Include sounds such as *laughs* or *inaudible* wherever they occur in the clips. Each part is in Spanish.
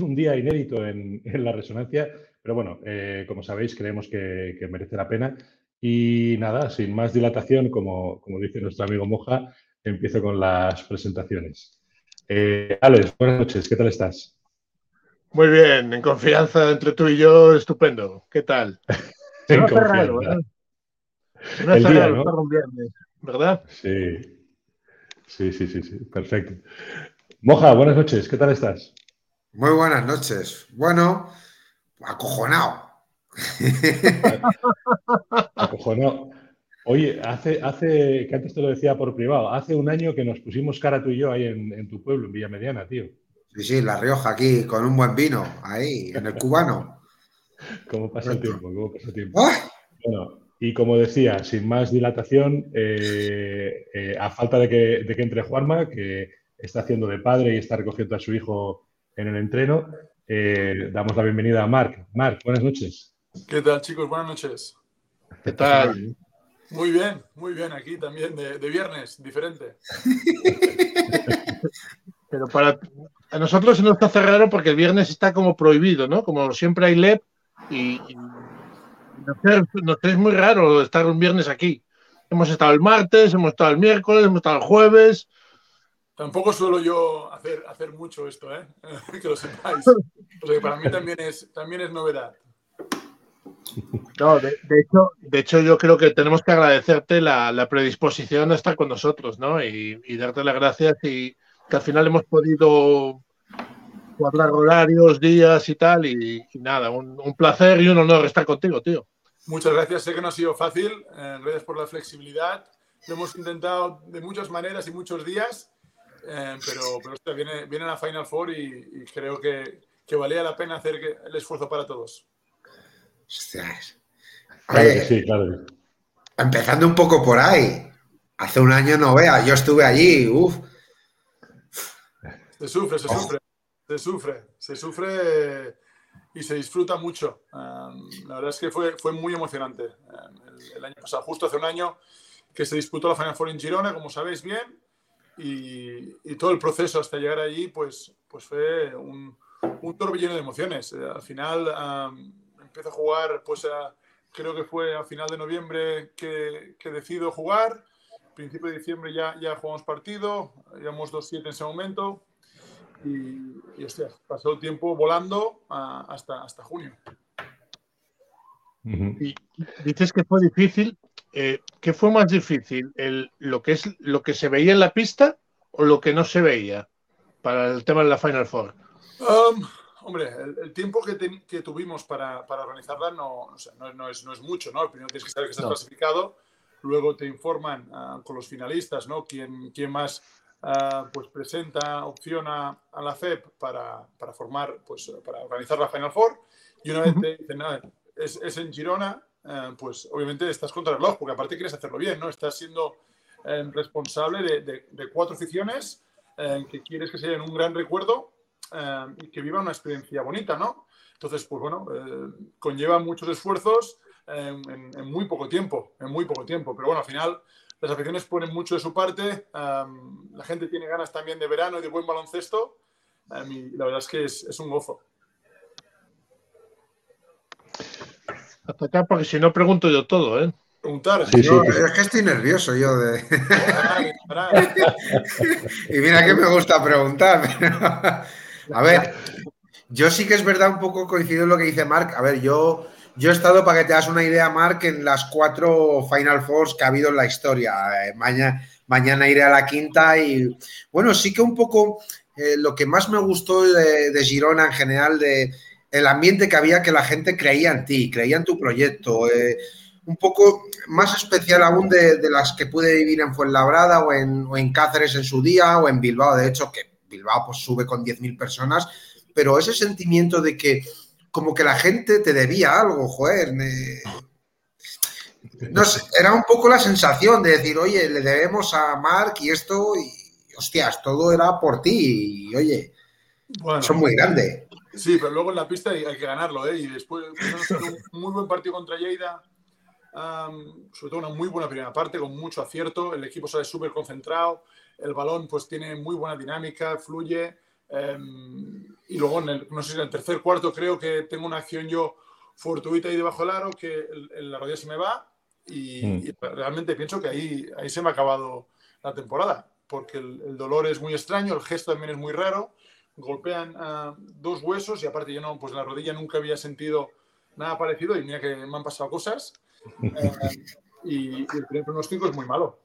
un día inédito en, la resonancia, pero bueno, eh, como sabéis, creemos que, merece la pena. Y nada, sin más dilatación, como, como dice nuestro amigo Moja, empiezo con las presentaciones. Eh, Alex, buenas noches, ¿qué tal estás? Muy bien, en confianza entre tú y yo, estupendo. ¿Qué tal? *laughs* en confianza. El día, ¿no? viernes, ¿verdad? Sí. Sí, sí, sí, sí, perfecto. Moja, buenas noches, ¿qué tal estás? Muy buenas noches. Bueno, acojonado. *laughs* acojonado. Oye, hace, hace, que antes te lo decía por privado, hace un año que nos pusimos cara tú y yo ahí en, tu pueblo, en Villamediana, tío. Sí, sí, La Rioja aquí, con un buen vino, ahí, en el cubano. ¿Cómo pasa el tiempo? ¿Cómo pasa el tiempo? Bueno, y como decía, sin más dilatación, eh, eh, a falta de que, de que entre Juanma, que está haciendo de padre y está recogiendo a su hijo en el entreno. Eh, damos la bienvenida a Marc. Marc, buenas noches. ¿Qué tal, chicos? Buenas noches. ¿Qué tal? Muy bien, muy bien. Aquí también de, viernes, diferente. *laughs* Pero para a nosotros se nos hace raro porque el viernes está como prohibido, ¿no? Como siempre hay LEP y, nos, es muy raro estar un viernes aquí. Hemos estado el martes, hemos estado el miércoles, hemos estado el jueves, Tampoco suelo yo hacer, hacer mucho esto, ¿eh? *laughs* que lo sepáis. Porque para mí también es, también es novedad. No, de, hecho, de hecho, yo creo que tenemos que agradecerte la, predisposición a estar con nosotros, ¿no? Y, darte las gracias y que al final hemos podido hablar horarios, días y tal. Y, nada, un, placer y un honor estar contigo, tío. Muchas gracias. Sé que no ha sido fácil. Eh, gracias por la flexibilidad. Lo hemos intentado de muchas maneras y muchos días eh, pero, pero viene, viene la Final Four y, creo que, que, valía la pena hacer el esfuerzo para todos. Empezando un poco por ahí. Hace un año no vea, yo estuve allí, uff. Se sufre, se sufre, se sufre, se sufre y se disfruta mucho. la verdad es que fue, fue muy emocionante el, el, año pasado, justo hace un año que se disputó la Final Four en Girona, como sabéis bien, y, todo el proceso hasta llegar allí, pues, pues fue un, un torbellino de emociones. Eh, al final empiezo a jugar, pues creo que fue a final de noviembre que, que decido jugar. Principio de diciembre ya, ya jugamos partido, íbamos 2-7 en ese momento. Y, y hostia, pasó el tiempo volando hasta, hasta junio. Y dices que fue difícil, eh, ¿qué fue más difícil? lo, que es, ¿Lo que se veía en la pista o lo que no se veía para el tema de la Final Four? Um, hombre, el, tiempo que, tuvimos para, organizarla no, no, es, mucho, ¿no? Primero tienes que saber que estás clasificado, luego te informan ah, con los finalistas, ¿no? Quién, quién más ah, pues presenta opción a, la FEP para, formar, pues para organizar la Final Four. Y una vez te dicen, es, es en Girona, eh, pues obviamente estás contra el reloj, porque aparte quieres hacerlo bien, ¿no? Estás siendo eh, responsable de, cuatro aficiones eh, que quieres que sean un gran recuerdo y que vivan una experiencia bonita, ¿no? Entonces, pues bueno, conlleva muchos esfuerzos en, muy poco tiempo, en muy poco tiempo. Pero bueno, al final las aficiones ponen mucho de su parte, la gente tiene ganas también de verano y de buen baloncesto, y la verdad es que es un gozo. Hasta acá, porque si no pregunto yo todo, ¿eh? Preguntar. Sí, sí, Es que estoy nervioso yo de. *laughs* y mira que me gusta preguntar. A ver, yo sí que es verdad, un poco coincido en lo que dice Mark. A ver, yo, yo he estado, para que te das una idea, Mark, en las cuatro Final Fours que ha habido en la historia. Eh, mañana, mañana iré a la quinta y, bueno, sí que un poco eh, lo que más me gustó de, de Girona en general, de el ambiente que había que la gente creía en ti, creía en tu proyecto. Eh, un poco más especial aún de, las que pude vivir en Fuenlabrada o en, o en, Cáceres en su día o en Bilbao, de hecho, que Bilbao pues sube con 10.000 personas, pero ese sentimiento de que como que la gente te debía algo, joder, no sé, era un poco la sensación de decir, oye, le debemos a Mark y esto, y hostias, todo era por ti, y oye, son muy grandes. Sí, pero luego en la pista hay, que ganarlo, ¿eh? Y después un muy buen partido contra Lleida, sobre todo una muy buena primera parte, con mucho acierto, el equipo sale súper concentrado, el balón pues tiene muy buena dinámica, fluye, em, y luego, en el, no sé si en el tercer cuarto creo que tengo una acción yo fortuita ahí debajo del aro, que la rodilla se me va, y, mm. realmente pienso que ahí, ahí se me ha acabado la temporada, porque el, dolor es muy extraño, el gesto también es muy raro, golpean dos huesos y aparte yo no, pues la rodilla nunca había sentido nada parecido y mira que me han pasado cosas. *laughs* Eh, y, el primer pronóstico es muy malo.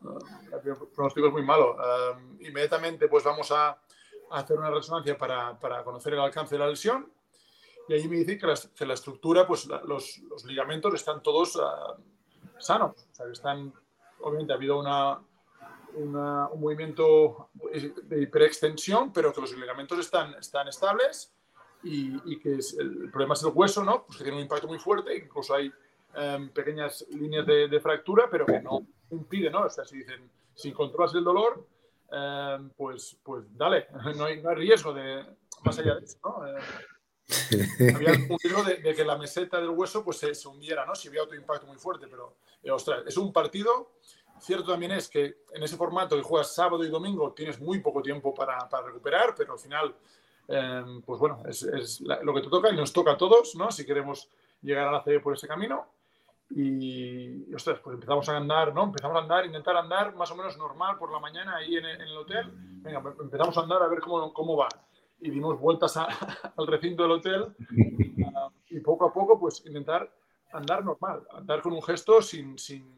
El primer pronóstico es muy malo. Eh, inmediatamente pues vamos a, hacer una resonancia para, para, conocer el alcance de la lesión y ahí me dicen que la, que la estructura, pues los, los, ligamentos están todos uh, sanos. O sea, que están, obviamente ha habido una, una, un movimiento de hiperextensión, pero que los ligamentos están, están estables y, que es, el, problema es el hueso, ¿no? Pues que tiene un impacto muy fuerte, incluso hay em, pequeñas líneas de, fractura, pero que no impide, ¿no? O sea, si dicen, si controlas el dolor, em, pues, pues dale, *laughs* no hay, no hay, riesgo de, más allá de eso, ¿no? Eh, *laughs* había un riesgo de, que la meseta del hueso pues se, hundiera, ¿no? Si había otro impacto muy fuerte, pero, eh, ostras, es un partido Cierto también es que en ese formato que juegas sábado y domingo tienes muy poco tiempo para, para recuperar, pero al final Em, pues bueno, es, lo que te toca y nos toca a todos, ¿no? Si queremos llegar a la CB por ese camino. Y, ostras, pues empezamos a andar, ¿no? Empezamos a andar, intentar andar más o menos normal por la mañana ahí en, el hotel. Venga, empezamos a andar a ver cómo, cómo va. Y dimos vueltas *laughs* al recinto del hotel y poco a poco, pues intentar andar normal, andar con un gesto sin, sin,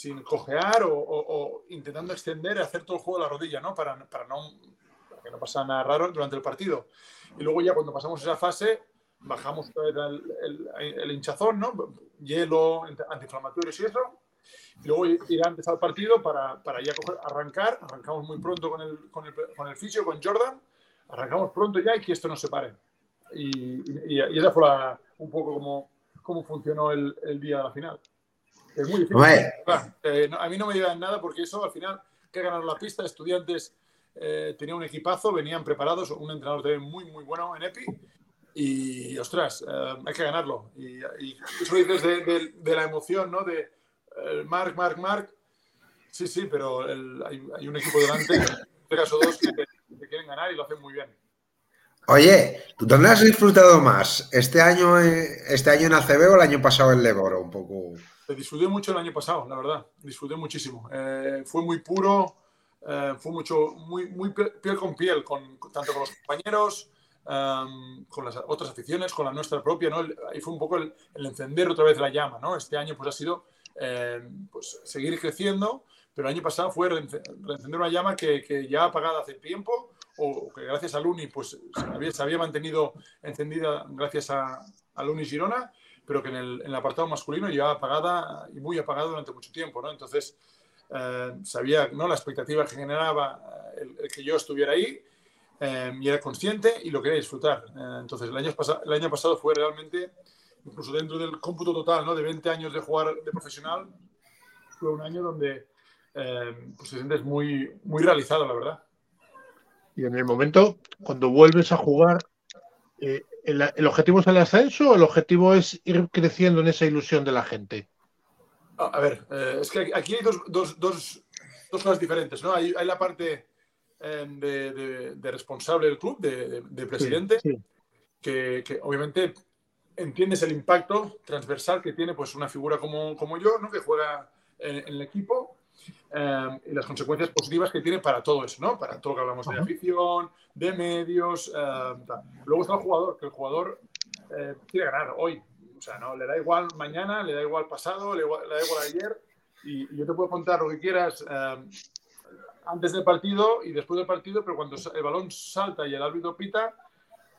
sin cojear o, o, intentando extender y hacer todo el juego de la rodilla, ¿no? Para, para no que no pasa nada raro durante el partido. Y luego ya cuando pasamos esa fase, bajamos el, hinchazón, ¿no? Hielo, antiinflamatorios y eso. Y luego irá a empezar el partido para, para ya arrancar. Arrancamos muy pronto con el, con el, con el fisio, con Jordan. Arrancamos pronto ya y que esto no se pare. Y, y, esa fue un poco como, cómo funcionó el, el, día de la final. Es muy difícil. Eh, a mí no me en nada porque eso al final que ganaron la pista, estudiantes eh, tenía un equipazo, venían preparados, un entrenador muy, muy bueno en EPI. Y, ostras, eh, hay que ganarlo. Y, eso dices de, la emoción, ¿no? De eh, Mark, Mark, Mark. Sí, sí, pero hay, un equipo delante, en este caso dos, que, quieren ganar y lo hacen muy bien. Oye, ¿tú dónde has disfrutado más? ¿Este año, este año en ACB o el año pasado en Leboro? Un poco. Disfruté mucho el año pasado, la verdad. Disfruté muchísimo. fue muy puro eh, fue mucho, muy, muy piel con piel, con, tanto con los compañeros, em, con las otras aficiones, con la nuestra propia, ¿no? Ahí fue un poco el, encender otra vez la llama, ¿no? Este año pues ha sido em, pues, seguir creciendo, pero el año pasado fue reencender una llama que, que, ya apagada hace tiempo o que gracias a Luni pues se había, se había mantenido encendida gracias a, a Luni Girona, pero que en el, en el apartado masculino ya apagada y muy apagada durante mucho tiempo, ¿no? Entonces, eh, sabía ¿no? la expectativa que generaba eh, el, que yo estuviera ahí eh, y era consciente y lo quería disfrutar. entonces, el año, el año pasado fue realmente, incluso dentro del cómputo total ¿no? de 20 años de jugar de profesional, fue un año donde pues te sientes muy, muy realizado, la verdad. Y en el momento, cuando vuelves a jugar, el, ¿el objetivo es el ascenso o el objetivo es ir creciendo en esa ilusión de la gente? A ver, eh, es que aquí hay dos, dos, dos, dos, cosas diferentes, ¿no? Hay, hay la parte eh, de, de, responsable del club, de, presidente, Que, que, obviamente entiendes el impacto transversal que tiene pues una figura como, como yo, ¿no? Que juega en, el equipo eh, y las consecuencias positivas que tiene para todo eso, ¿no? Para todo lo que hablamos de afición, de medios. Luego está el jugador, que el jugador quiere ganar hoy, o sea, no, le da igual mañana, le da igual pasado, le, da igual ayer. Y, yo te puedo contar lo que quieras eh, antes del partido y después del partido, pero cuando el balón salta y el árbitro pita,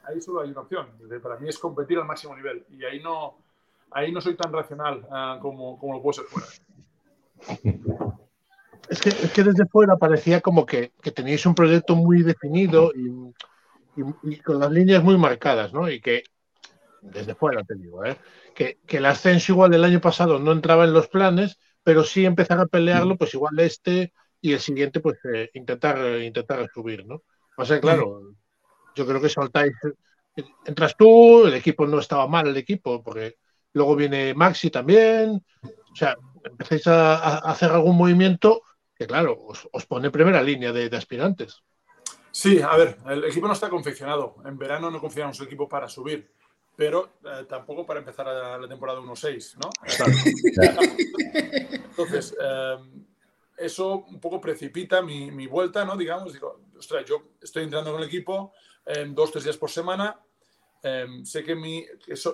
ahí solo hay una opción. Para mí es competir al máximo nivel. Y ahí no, ahí no soy tan racional eh, como, como lo puedo ser fuera. *laughs* Es que, es que, desde fuera parecía como que, que teníais un proyecto muy definido y, y, con las líneas muy marcadas, ¿no? Y que desde fuera te digo, ¿eh? que, el ascenso igual del año pasado no entraba en los planes, pero sí empezar a pelearlo, pues igual este y el siguiente, pues eh, intentar, intentar subir, ¿no? O sea, claro, yo creo que soltáis, entras tú, el equipo no estaba mal, el equipo, porque luego viene Maxi también, o sea, empecéis a, hacer algún movimiento que, claro, os, pone primera línea de, aspirantes. Sí, a ver, el equipo no está confeccionado. En verano no confiamos el equipo para subir, pero eh, tampoco para empezar la temporada 1-6, ¿no? *laughs* Entonces, em, eso un poco precipita mi, vuelta, ¿no? Digamos, digo, ostras, yo estoy entrando con el equipo em, dos, tres días por semana. Em, sé que, mi,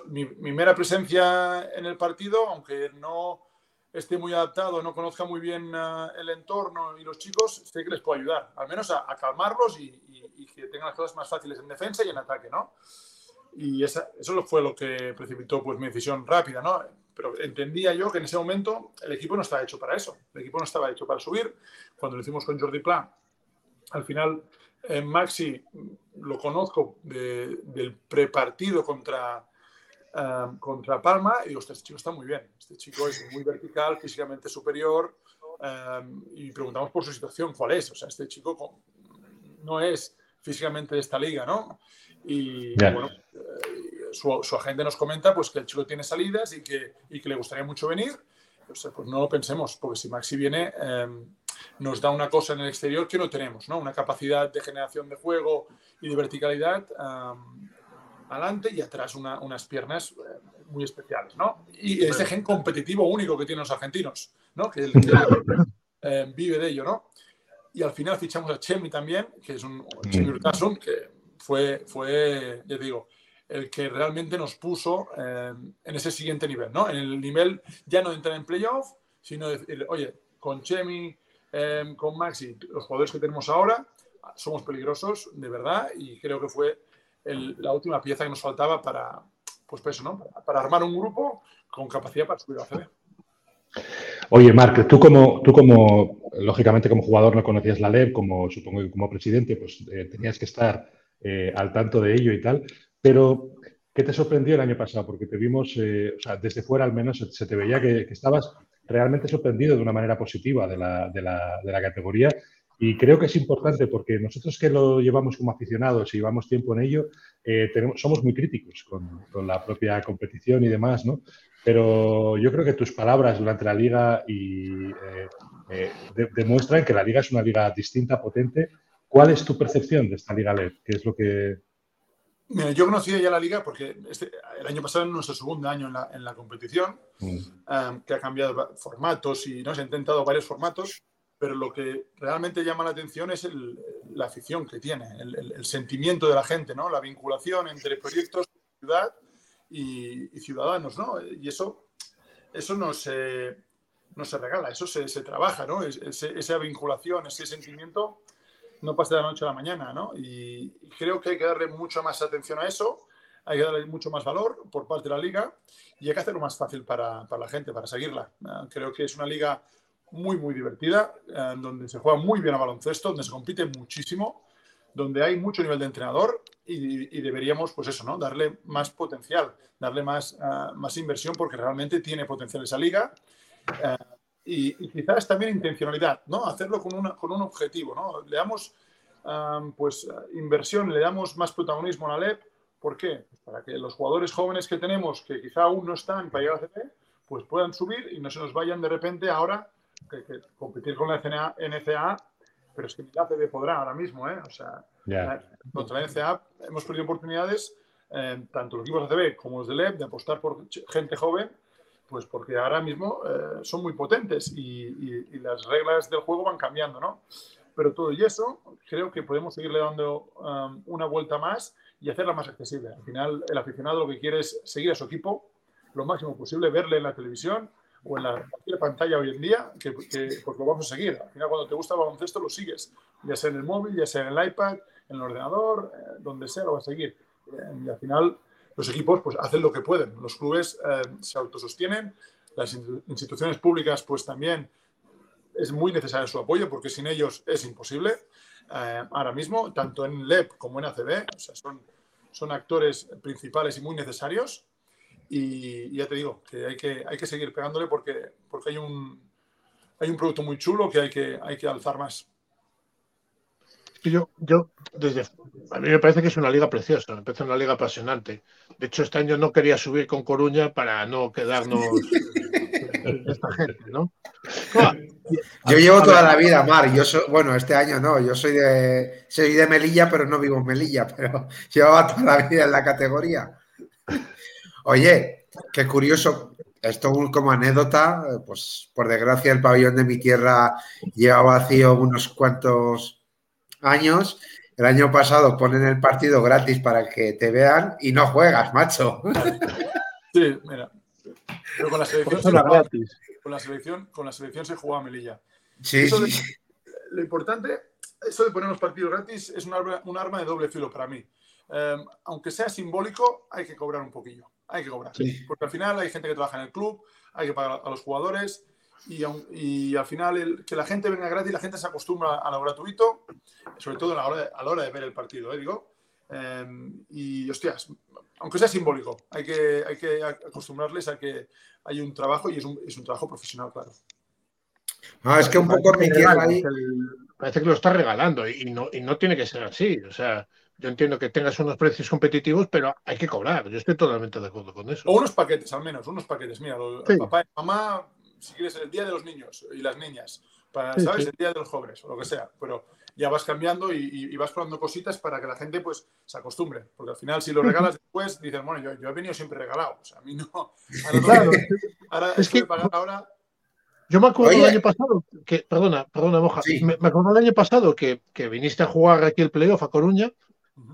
mi, mera presencia en el partido, aunque no esté muy adaptado, no conozca muy bien eh, el entorno y los chicos, sé que les puedo ayudar, al menos a, calmarlos y, que tengan las cosas más fáciles en defensa y en ataque, ¿no? Y esa, eso fue lo que precipitó pues, mi decisión rápida, ¿no? Pero entendía yo que en ese momento el equipo no estaba hecho para eso. El equipo no estaba hecho para subir. Cuando lo hicimos con Jordi Pla, al final en Maxi lo conozco del prepartido contra, um, contra Palma y digo, este chico está muy bien. Este chico es muy vertical, físicamente superior. Um, y preguntamos por su situación, ¿cuál es? O sea, este chico no es físicamente de esta liga, ¿no? Y bueno, eh, su, su, agente nos comenta pues que el chico tiene salidas y que, y que le gustaría mucho venir. pues no lo pensemos, porque si Maxi viene, em, nos da una cosa en el exterior que no tenemos, ¿no? Una capacidad de generación de juego y de verticalidad adelante y atrás unas piernas eh, muy especiales, ¿no? Y ese gen competitivo único que tienen los argentinos, ¿no? Que, eh, vive de ello, ¿no? Y al final fichamos a Chemi también, que es un Chemi Urtasun, que fue, fue, ya digo, el que realmente nos puso eh, en ese siguiente nivel, ¿no? En el nivel ya no de entrar en playoff, sino decir, oye, con Chemi, eh, con Maxi, los jugadores que tenemos ahora, somos peligrosos, de verdad, y creo que fue la última pieza que nos faltaba para, pues, pues eso, ¿no? Para, armar un grupo con capacidad para subir a CD. Oye, Marc, tú como, tú como, lógicamente como jugador no conocías la LEP, como supongo que como presidente, pues eh, tenías que estar eh, al tanto de ello y tal. Pero, ¿qué te sorprendió el año pasado? Porque te vimos, eh, o sea, desde fuera al menos se te veía que, estabas realmente sorprendido de una manera positiva de, la, de la, categoría. Y creo que es importante porque nosotros que lo llevamos como aficionados y llevamos tiempo en ello, eh, tenemos, somos muy críticos con, con, la propia competición y demás, ¿no? Pero yo creo que tus palabras durante la liga y, demuestran que la liga es una liga distinta, potente ¿Cuál es tu percepción de esta Liga LED? ¿Qué es lo que...? Mira, yo conocía ya la liga porque este, el año pasado es nuestro segundo año en la, competición, mm. um, que ha cambiado formatos y nos ha intentado varios formatos, pero lo que realmente llama la atención es la afición que tiene, el, sentimiento de la gente, ¿no? la vinculación entre proyectos, ciudad y, ciudadanos. ¿no? Y eso, eso no, se, no se regala, eso se, se trabaja, ¿no? esa vinculación, ese sentimiento no pasa de la noche a la mañana, ¿no? Y, creo que hay que darle mucho más atención a eso, hay que darle mucho más valor por parte de la liga y hay que hacerlo más fácil para, para la gente, para seguirla. Ah, creo que es una liga muy, muy divertida, ah, donde se juega muy bien a baloncesto, donde se compite muchísimo, donde hay mucho nivel de entrenador y, deberíamos, pues eso, ¿no? Darle más potencial, darle más, ah, más inversión porque realmente tiene potencial esa liga y, quizás también intencionalidad, ¿no? Hacerlo con, una, con un objetivo, ¿no? Le damos pues inversión, le damos más protagonismo a la LEP. ¿Por qué? Pues para que los jugadores jóvenes que tenemos, que quizá aún no están para llegar a CP, pues puedan subir y no se nos vayan de repente ahora que, competir con la NCA, NCA, pero es que la CB podrá ahora mismo, ¿eh? O sea, contra la NCA hemos perdido oportunidades, eh, tanto los equipos de ACB como los de LEP, de apostar por gente joven pues porque ahora mismo eh, son muy potentes y, las reglas del juego van cambiando, ¿no? Pero todo y eso, creo que podemos seguirle dando um, una vuelta más y hacerla más accesible. Al final, el aficionado lo que quiere es seguir a su equipo lo máximo posible, verle en la televisión o en la, cualquier pantalla hoy en día, que, pues lo vamos a seguir. Al final, cuando te gusta el baloncesto, lo sigues, ya sea en el móvil, ya sea en el iPad, en el ordenador, eh, donde sea, lo vas a seguir. Eh, y al final, los equipos pues hacen lo que pueden. Los clubes eh, se autosostienen, las instituciones públicas pues también es muy necesario su apoyo porque sin ellos es imposible. Eh, ahora mismo, tanto en LEP como en ACB, o sea, son, son actores principales y muy necesarios. Y, ya te digo que hay que, hay que seguir pegándole porque, porque hay, un, hay un producto muy chulo que hay que, hay que alzar más yo, yo, desde, a mí me parece que es una liga preciosa, me parece una liga apasionante. De hecho, este año no quería subir con Coruña para no quedarnos. *laughs* esta gente, ¿no? Yo llevo toda la vida, Mar. Yo soy, bueno, este año no, yo soy de, soy de Melilla, pero no vivo en Melilla, pero *laughs* llevaba toda la vida en la categoría. Oye, qué curioso. Esto como anécdota, pues por desgracia el pabellón de mi tierra lleva vacío unos cuantos años. El año pasado ponen el partido gratis para que te vean y no juegas, macho. *laughs* Sí, mira. Pero con la selección, se jugaba, con la selección, con la selección se jugaba Melilla. Sí, sí. lo importante, eso de poner los partidos gratis es un arma, un arma de doble filo para mí. Em, aunque sea simbólico, hay que cobrar un poquillo. Hay que cobrar. Porque al final hay gente que trabaja en el club, hay que pagar a los jugadores y, y al final el, que la gente venga gratis, la gente se acostumbra a lo gratuito, sobre todo a la hora de, a la hora de ver el partido, ¿eh? digo. Em, y hostias, aunque sea simbólico, hay que, hay que acostumbrarles a que hay un trabajo y es un, es un trabajo profesional, claro. Ah, es que un poco tierra ahí. Parece que lo está regalando y no, y no tiene que ser así. O sea, yo entiendo que tengas unos precios competitivos, pero hay que cobrar. Yo estoy totalmente de acuerdo con eso. O unos paquetes, al menos, unos paquetes. Mira, papá y mamá, si quieres, el día de los niños y las niñas, para, ¿sabes? El día de los jóvenes o lo que sea. Pero ya vas cambiando y, vas probando cositas para que la gente pues se acostumbre. Porque al final, si lo regalas después, dices, bueno, yo, yo he venido siempre regalado. O sea, a mí no. Ahora, claro. ahora es que pagar ahora. Yo me acuerdo del año pasado que, perdona, perdona, Moja, me, acuerdo del año pasado que, que viniste a jugar aquí el playoff a Coruña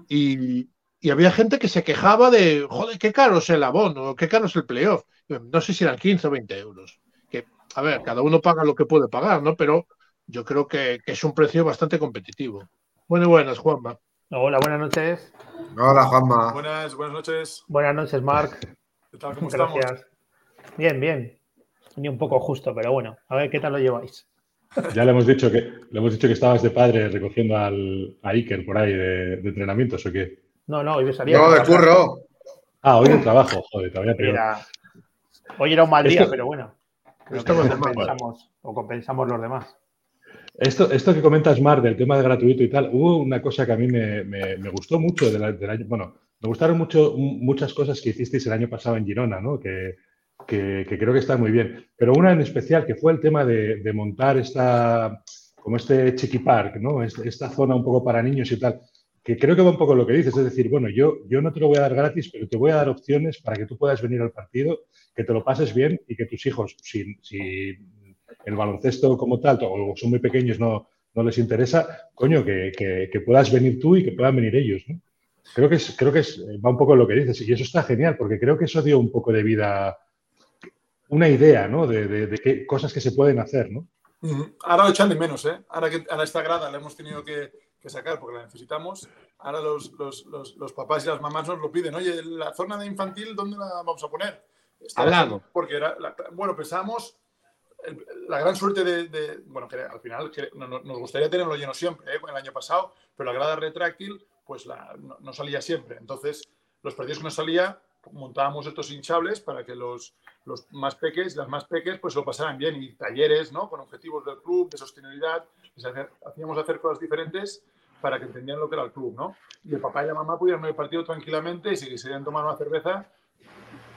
y, había gente que se quejaba de, joder, qué caro es el abono, qué caro es el playoff. No sé si eran 15 o 20 euros. Que, a ver, cada uno paga lo que puede pagar, ¿no? Pero yo creo que, es un precio bastante competitivo. Bueno, buenas, Juanma. Hola, buenas noches. Hola, Juanma. Buenas, buenas noches. Buenas noches, Marc. ¿Qué tal? ¿Cómo Gracias. Bien, bien. Ni un poco justo, pero bueno, a ver qué tal lo lleváis. Ya le hemos dicho que le hemos dicho que estabas de padre recogiendo al, a Iker por ahí de, entrenamientos o qué. No, no, hoy salía. No, de curro. Ah, hoy de trabajo, joder, todavía peor. Hoy era un mal día, pero bueno. compensamos, o compensamos los demás. Esto, esto que comentas, Mar, del tema de gratuito y tal, hubo una cosa que a mí me, me, gustó mucho del año. Bueno, me gustaron mucho muchas cosas que hicisteis el año pasado en Girona, ¿no? Que, que, creo que está muy bien. Pero una en especial, que fue el tema de, montar esta, como este Chiqui Park, ¿no? Esta zona un poco para niños y tal, que creo que va un poco lo que dices, es decir, bueno, yo, yo no te lo voy a dar gratis, pero te voy a dar opciones para que tú puedas venir al partido, que te lo pases bien y que tus hijos, si, si el baloncesto como tal, o son muy pequeños, no, no les interesa, coño, que, que, puedas venir tú y que puedan venir ellos, ¿no? Creo que, es, creo que es, va un poco lo que dices y eso está genial porque creo que eso dio un poco de vida una idea, ¿no? De, qué cosas que se pueden hacer, ¿no? Ahora lo echan de menos, ¿eh? Ahora que a esta grada la hemos tenido que, sacar porque la necesitamos, ahora los, los, papás y las mamás nos lo piden. Oye, la zona de infantil, ¿dónde la vamos a poner? Al lado. Porque era, bueno, pensamos la gran suerte de, bueno, que al final que nos gustaría tenerlo lleno siempre, ¿eh? el año pasado, pero la grada retráctil, pues no, salía siempre. Entonces, los partidos que no salía, montábamos estos hinchables para que los, los más peques, las más peques, pues lo pasaran bien y talleres, ¿no? Con objetivos del club, de sostenibilidad, hacíamos hacer cosas diferentes para que entendieran lo que era el club, ¿no? Y el papá y la mamá pudieran ver el partido tranquilamente y si quisieran tomar una cerveza,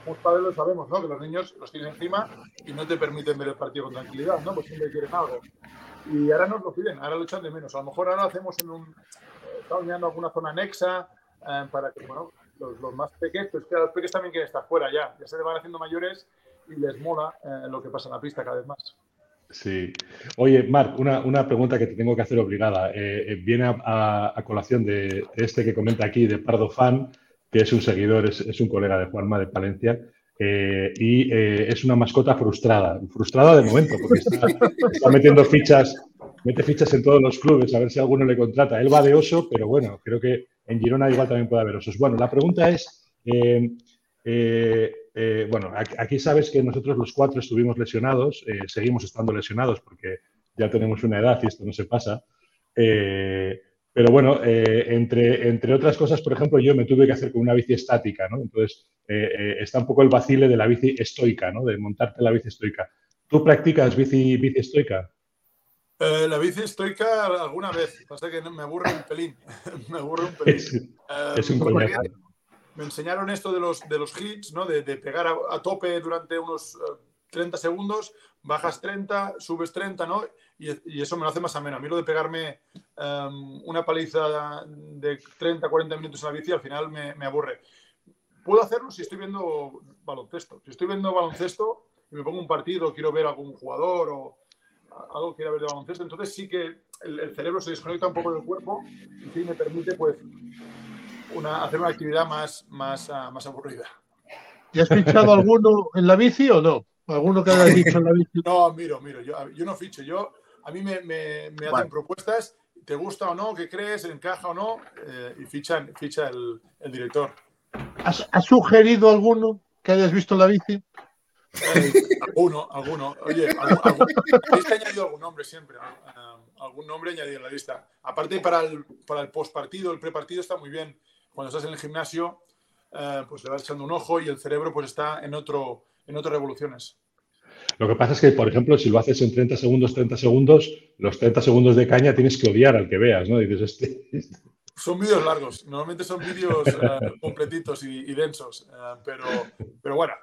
los padres lo sabemos, ¿no? Que los niños los tienes encima y no te permiten ver el partido con tranquilidad, ¿no? Pues siempre quieren algo. Y ahora nos lo piden, ahora lo echan de menos. A lo mejor ahora hacemos en un... Mirando alguna zona anexa eh, para que, bueno, los, más pequeños, pues que los pequeños también quieren estar fuera ya, ya se van haciendo mayores y les mola eh, lo que pasa en la pista cada vez más. Sí. Oye, Marc, una, una, pregunta que te tengo que hacer obligada. Eh, eh, viene a, a, colación de, este que comenta aquí, de Pardo Fan, que es un seguidor, es, es un colega de Juanma de Palencia, y es una mascota frustrada. Frustrada de momento, porque está, está, metiendo fichas, mete fichas en todos los clubes, a ver si alguno le contrata. Él va de oso, pero bueno, creo que en Girona igual también puede haber osos. Bueno, la pregunta es, eh, eh, eh, bueno, aquí sabes que nosotros los cuatro estuvimos lesionados, seguimos estando lesionados porque ya tenemos una edad y esto no se pasa. pero bueno, entre, entre otras cosas, por ejemplo, yo me tuve que hacer con una bici estática, ¿no? Entonces, está un poco el vacile de la bici estoica, ¿no? De montarte la bici estoica. ¿Tú practicas bici, bici estoica? Eh, la bici estoica alguna vez, pasa que me aburre un pelín. *laughs* me aburre un pelín. Es, un eh, Me enseñaron esto de los, de los hits, ¿no? de, pegar a, tope durante unos 30 segundos, bajas 30, subes 30, ¿no? Y, eso me lo hace más ameno. A mí lo de pegarme em, una paliza de 30, 40 minutos en la bici, al final me, me aburre. Puedo hacerlo si estoy viendo baloncesto. Si estoy viendo baloncesto y me pongo un partido, quiero ver a algún jugador o algo que quiera ver de baloncesto, entonces sí que el, cerebro se desconecta un poco del cuerpo y sí me permite pues una, hacer una actividad más, más, uh, más aburrida. ¿Y has fichado alguno en la bici o no? ¿Alguno que hayas dicho en la bici? No, miro, miro. Yo, yo no ficho. Yo, a mí me, me, me hacen propuestas, te gusta o no, qué crees, encaja o no, eh, y fichan, ficha el, el director. ¿Has, ¿Has, sugerido alguno que hayas visto en la bici? Eh, alguno, alguno. Oye, algún, algún, añadido algún nombre siempre. Uh, algún nombre añadido en la lista. Aparte, para el, para el postpartido, el prepartido está muy bien. Cuando estás en el gimnasio, uh, pues le vas echando un ojo y el cerebro pues está en, otro, en otras revoluciones. Lo que pasa es que, por ejemplo, si lo haces en 30 segundos, 30 segundos, los 30 segundos de caña tienes que odiar al que veas, ¿no? Dices, este... Son vídeos largos, normalmente son vídeos uh, completitos y, y densos, pero, pero bueno,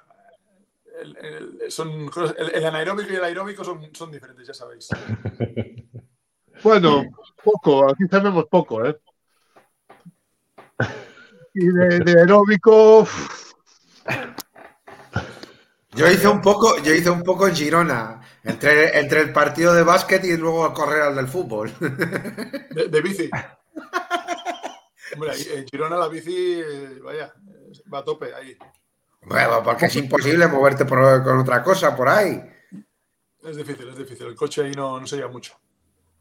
el, el, son, el, anaeróbico y el aeróbico son, son diferentes, ya sabéis. *laughs* Bueno, poco, aquí sabemos poco, ¿eh? Y de, de aeróbico. Yo hice un poco, yo hice un poco en Girona, entre, entre el partido de básquet y luego a correr al del fútbol. De, de bici. Hombre, en Girona la bici, vaya, va a tope ahí. Bueno, porque es imposible moverte por, con otra cosa por ahí. Es difícil, es difícil. El coche ahí no, no sería mucho.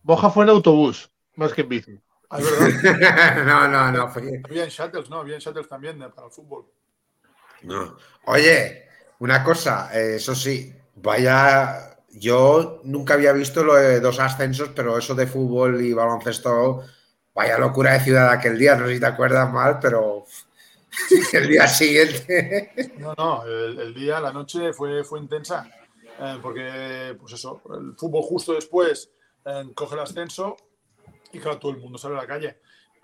Boja fue en autobús, más que en bici. Ah, verdad. *laughs* no, no, no. Fue... Había en shuttles, ¿no? Había en shuttles también para el fútbol. No. Oye, una cosa, eh, eso sí, vaya. Yo nunca había visto lo de dos ascensos, pero eso de fútbol y baloncesto, vaya locura de ciudad aquel día. No sé si te acuerdas mal, pero *laughs* el día siguiente. No, no, el, el, día, la noche fue, fue intensa, eh, porque, pues eso, el fútbol justo después eh, coge el ascenso y claro, todo el mundo sale a la calle.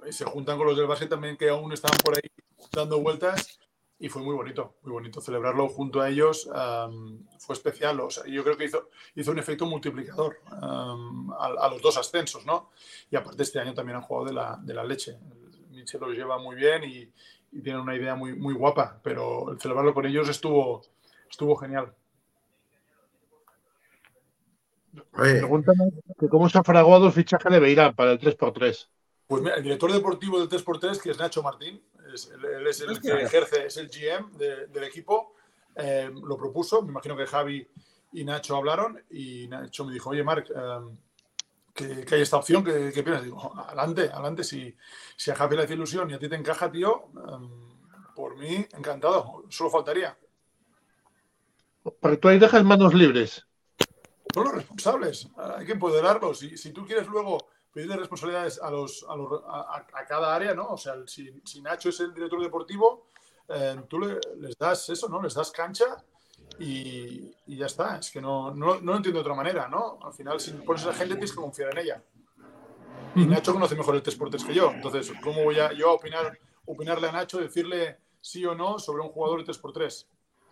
Y se juntan con los del básquet también que aún estaban por ahí dando vueltas y fue muy bonito, muy bonito celebrarlo junto a ellos. Um, fue especial, o sea, yo creo que hizo, hizo un efecto multiplicador um, a, a, los dos ascensos, ¿no? Y aparte este año también han jugado de la, de la leche. Nietzsche los lleva muy bien y, y tienen una idea muy, muy guapa, pero el celebrarlo con ellos estuvo, estuvo genial. Pregúntame que cómo se ha fraguado el fichaje de Beirán para el 3x3. Pues mira, el director deportivo del 3x3, que es Nacho Martín, es, él es el que ejerce, es el GM de, del equipo, eh, lo propuso, me imagino que Javi y Nacho hablaron y Nacho me dijo, oye Marc, eh, que, que, hay esta opción, ¿qué, qué piensas? Digo, adelante, adelante, si, si a Javi le hace ilusión y a ti te encaja, tío, um, por mí, encantado, solo faltaría. Porque tú ahí dejas manos libres. Son los responsables, hay que empoderarlos. Si, si tú quieres luego pedirle responsabilidades a, los, a, los, a, a cada área, ¿no? O sea, si, si, Nacho es el director deportivo, eh, tú le, les das eso, ¿no? Les das cancha y, y, ya está. Es que no, no, no, lo entiendo de otra manera, ¿no? Al final, si pones a la gente, tienes que confiar en ella. Y Nacho conoce mejor el 3x3 que yo. Entonces, ¿cómo voy a yo a opinar, opinarle a Nacho, decirle sí o no sobre un jugador de 3x3?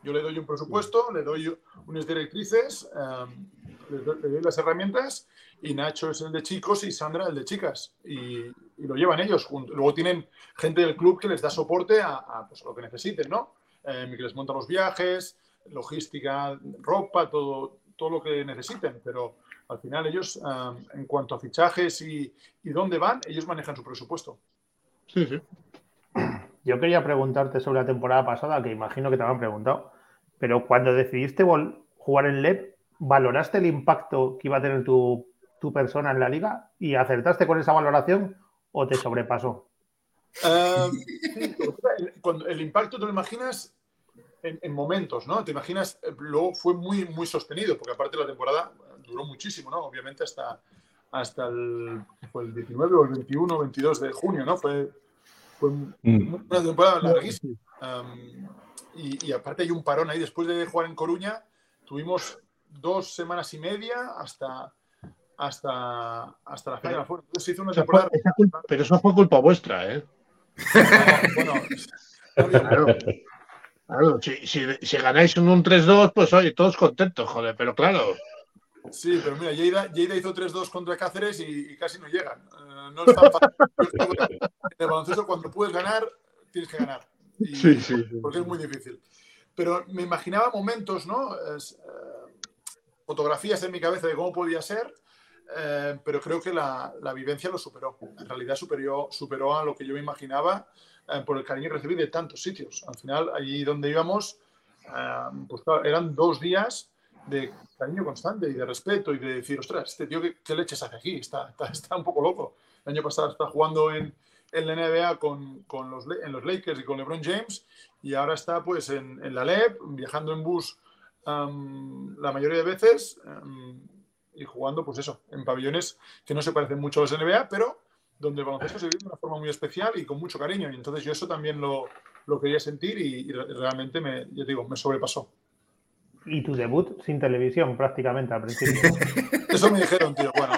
Yo le doy un presupuesto, le doy unas directrices, um, le, doy, le, doy, las herramientas y Nacho es el de chicos y Sandra el de chicas. Y, y lo llevan ellos. Luego tienen gente del club que les da soporte a, a pues, lo que necesiten, ¿no? Eh, que les monta los viajes, logística, ropa, todo, todo lo que necesiten, pero al final ellos, um, en cuanto a fichajes y, y, dónde van, ellos manejan su presupuesto. Sí, sí. Yo quería preguntarte sobre la temporada pasada, que imagino que te han preguntado, pero cuando decidiste jugar en LEP, ¿valoraste el impacto que iba a tener tu, tu persona en la liga y acertaste con esa valoración o te sobrepasó? Uh, cuando el impacto te lo imaginas en, en, momentos, ¿no? Te imaginas, luego fue muy, muy sostenido, porque aparte la temporada duró muchísimo, ¿no? Obviamente hasta, hasta el, fue el 19 o el 21 o 22 de junio, ¿no? Fue, fue una temporada larguísima. Um, y, y, aparte hay un parón ahí, después de jugar en Coruña, tuvimos dos semanas y media hasta hasta, hasta la Final se hizo una temporada... Pero eso fue culpa vuestra, ¿eh? *laughs* No, bueno, *laughs* claro. Claro, si, si, ganáis un, un 3-2, pues oye, todos contentos, joder, pero claro. Sí, pero mira, Lleida, hizo 3-2 contra Cáceres y, casi no llegan. Eh, no es tan fácil. *laughs* en el baloncesto, cuando puedes ganar, tienes que ganar. sí, sí, Porque es muy difícil. Pero me imaginaba momentos, ¿no? Eh, fotografías en mi cabeza de cómo podía ser, eh, pero creo que la, la, vivencia lo superó. En realidad superó, superó a lo que yo me imaginaba por el cariño que recibí de tantos sitios. Al final, allí donde íbamos, pues eran dos días de cariño constante y de respeto y de decir, ostras, este tío, ¿qué, leches hace aquí? Está, está, un poco loco. El año pasado está jugando en, en la NBA con, con, los, en los Lakers y con LeBron James y ahora está pues en, en la LEP, viajando en bus la mayoría de veces y jugando pues eso, en pabellones que no se parecen mucho a los NBA, pero donde el baloncesto se vive de una forma muy especial y con mucho cariño. Y entonces yo eso también lo, lo quería sentir y, y realmente me, yo digo, me sobrepasó y tu debut sin televisión prácticamente al principio. *laughs* Eso me dijeron, tío. Bueno,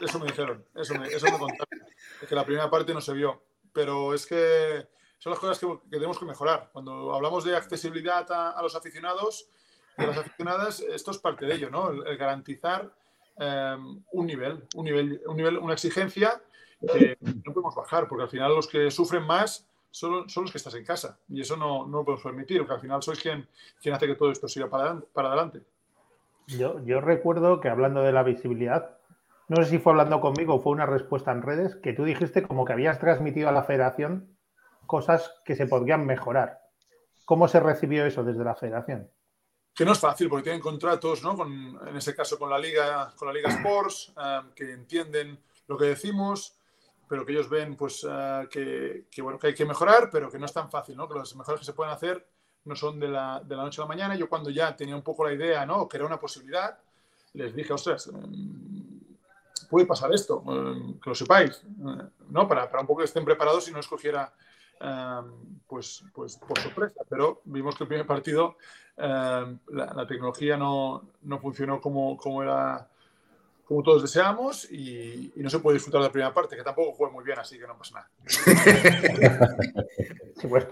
eso me dijeron, eso me, eso me contaron. Es que la primera parte no se vio. Pero es que son las cosas que, tenemos que mejorar. Cuando hablamos de accesibilidad a, los aficionados a las aficionadas, esto es parte de ello, ¿no? El, garantizar em, un nivel, un nivel, un nivel, una exigencia que no podemos bajar, porque al final los que sufren más son, los que estás en casa. Y eso no, no lo podemos permitir, porque al final sois quien, quien hace que todo esto siga para, para adelante. Yo, yo recuerdo que hablando de la visibilidad, no sé si fue hablando conmigo o fue una respuesta en redes, que tú dijiste como que habías transmitido a la federación cosas que se podrían mejorar. ¿Cómo se recibió eso desde la federación? Que no es fácil porque tienen contratos, ¿no? Con, en ese caso con la Liga, con la Liga Sports, eh, que entienden lo que decimos, pero que ellos ven pues, eh, que, que, bueno, que hay que mejorar, pero que no es tan fácil, ¿no? que las mejoras que se pueden hacer no son de la, de la noche a la mañana. Yo cuando ya tenía un poco la idea, ¿no? que era una posibilidad, les dije, ostras, mm, puede pasar esto, que lo sepáis, eh, ¿no? para, para un poco que estén preparados y no escogiera eh, pues, pues por sorpresa. Pero vimos que el primer partido la, la, tecnología no, no funcionó como, como era como todos deseamos y, no se puede disfrutar de la primera parte, que tampoco juega muy bien, así que no pasa nada. *laughs*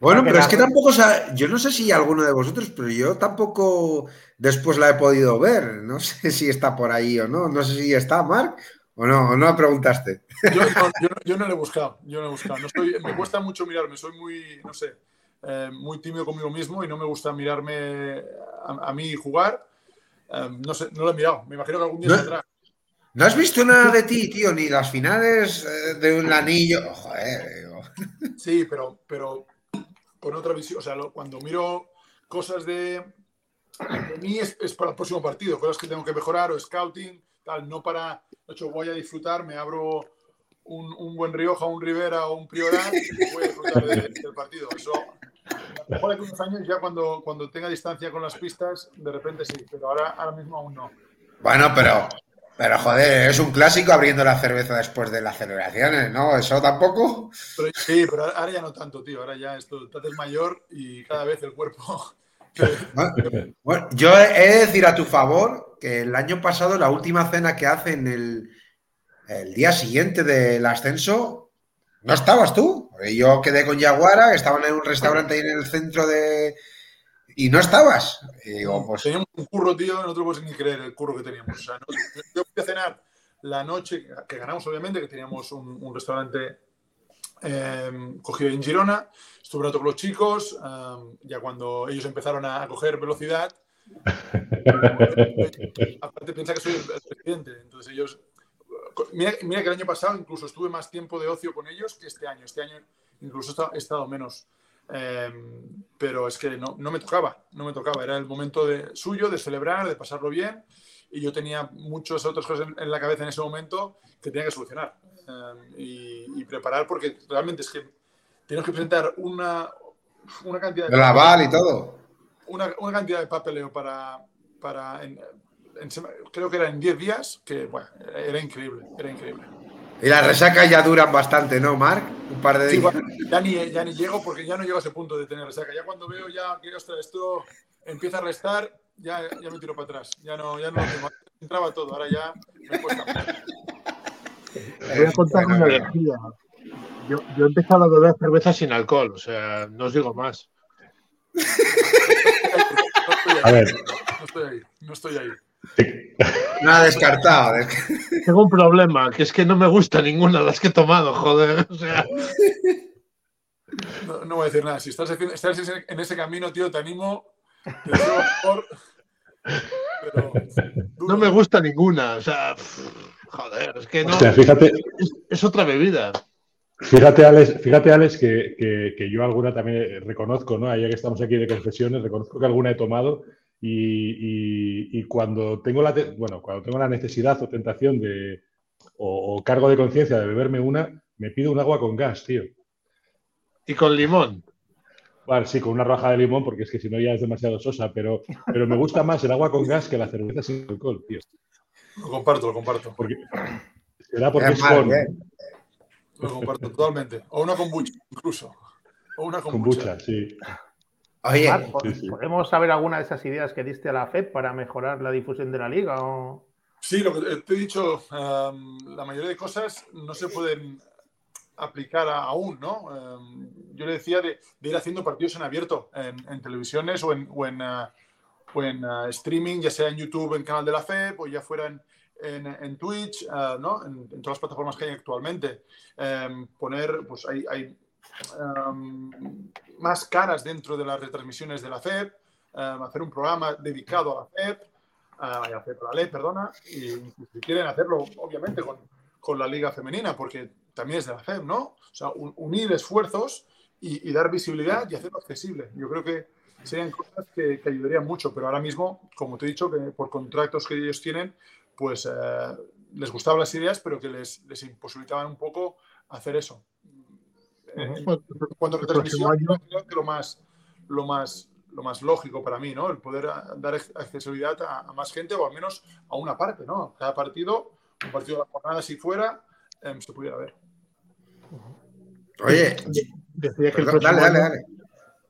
bueno, pero es que tampoco, o sea, yo no sé si alguno de vosotros, pero yo tampoco después la he podido ver. No sé si está por ahí o no. No sé si está, Marc, o no, o no preguntaste. Yo, no, lo he buscado, yo no he buscado. me cuesta mucho mirarme, soy muy, no sé, eh, muy tímido conmigo mismo y no me gusta mirarme a, a mí jugar Em, no sé, no lo he mirado. Me imagino que algún día no, saldrá. ¿No has visto nada de ti, tío? Ni las finales eh, de un anillo. Joder, Sí, pero, pero con otra visión. O sea, cuando miro cosas de, de mí es, para el próximo partido, cosas que tengo que mejorar o scouting, tal, no para, de hecho, voy a disfrutar, me abro un, un buen Rioja, un Rivera o un Priorat voy a disfrutar del partido. Eso mejor que unos años ya cuando, cuando tenga distancia con las pistas, de repente sí, pero ahora, ahora mismo aún no. Bueno, pero, pero joder, es un clásico abriendo la cerveza después de las celebraciones, ¿no? ¿Eso tampoco? sí, pero ahora ya no tanto, tío. Ahora ya esto, te haces mayor y cada vez el cuerpo... Yo he de decir a tu favor que el año pasado la última cena que hacen el, día siguiente del ascenso ¿No estabas tú? Yo quedé con Yaguara, estaban en un restaurante ahí en el centro de... Y no estabas. Pues teníamos un curro, tío, no te lo puedes ni creer el curro que teníamos. O sea, yo fui a cenar la noche, que ganamos obviamente, que teníamos un, restaurante em, cogido en Girona, estuve rato con los chicos, em, ya cuando ellos empezaron a, coger velocidad, *laughs* aparte piensa que soy el presidente, entonces ellos Mira, que el año pasado incluso estuve más tiempo de ocio con ellos que este año. Este año incluso he estado menos. Em, pero es que no, me tocaba, no me tocaba. Era el momento de, suyo de celebrar, de pasarlo bien. Y yo tenía muchas otras cosas en, la cabeza en ese momento que tenía que solucionar em, y, preparar, porque realmente es que tenemos que presentar una, una cantidad de. La y todo. Una, una, cantidad de papeleo para, para creo que era en 10 días, que bueno, era increíble, era increíble. Y las resacas ya duran bastante, ¿no, Marc? Un par de días. ya, ni, ya ni llego porque ya no llego a ese punto de tener resaca. Ya cuando veo ya que esto empieza a restar, ya, ya me tiro para atrás. Ya no, ya no tengo. Entraba todo, ahora ya me cuesta. Voy a contar una alegría. Yo, yo he empezado a beber cerveza sin alcohol, o sea, no os digo más. a ver. No estoy ahí, no estoy ahí. Nada descartado. Tengo un problema, que es que no me gusta ninguna de las que he tomado, joder. O sea. No, voy a decir nada. Si estás, en ese camino, tío, te animo. no me gusta ninguna. O sea, joder, es que no. fíjate, es, otra bebida. Fíjate, Alex, fíjate, Alex que, yo alguna también reconozco, ¿no? Ya que estamos aquí de confesiones, reconozco que alguna he tomado y, cuando, tengo la, bueno, cuando tengo la necesidad o tentación de, o, o cargo de conciencia de beberme una, me pido un agua con gas, tío. ¿Y con limón? Bueno, sí, con una roja de limón, porque es que si no ya es demasiado sosa, pero, pero me gusta más el agua con gas que la cerveza sin alcohol, tío. Lo comparto, lo comparto. Porque, será porque es, con... Lo comparto totalmente. O una kombucha, incluso. O una kombucha. sí. Oye, ¿podemos saber alguna de esas ideas que diste a la FED para mejorar la difusión de la liga? Sí, lo que te he dicho, la mayoría de cosas no se pueden aplicar aún, ¿no? Em, yo le decía de, ir haciendo partidos en abierto, en, televisiones o en, o en, eh, eh, streaming, ya sea en YouTube, en canal de la FEP, o ya fuera en, Twitch, eh, ¿no? En, todas las plataformas que hay actualmente. Em, poner, pues hay, hay em, más caras dentro de las retransmisiones de la FEP, hacer un programa dedicado a la FEP, a la FEP, a la LEP, perdona, y si quieren hacerlo, obviamente, con, con la liga femenina, porque también es de la FEM, ¿no? O sea, unir esfuerzos y, dar visibilidad y hacerlo accesible. Yo creo que serían cosas que, ayudarían mucho, pero ahora mismo, como te he dicho, que por contratos que ellos tienen, pues eh, les gustaban las ideas, pero que les, les imposibilitaban un poco hacer eso. Eh, cuando retransmisión, creo que lo más, lo más lo más lógico para mí, ¿no? El poder dar accesibilidad a, más gente o al menos a una parte, ¿no? Cada partido, un partido de la jornada si fuera, em, se pudiera ver. Oye, decía que el próximo dale, dale,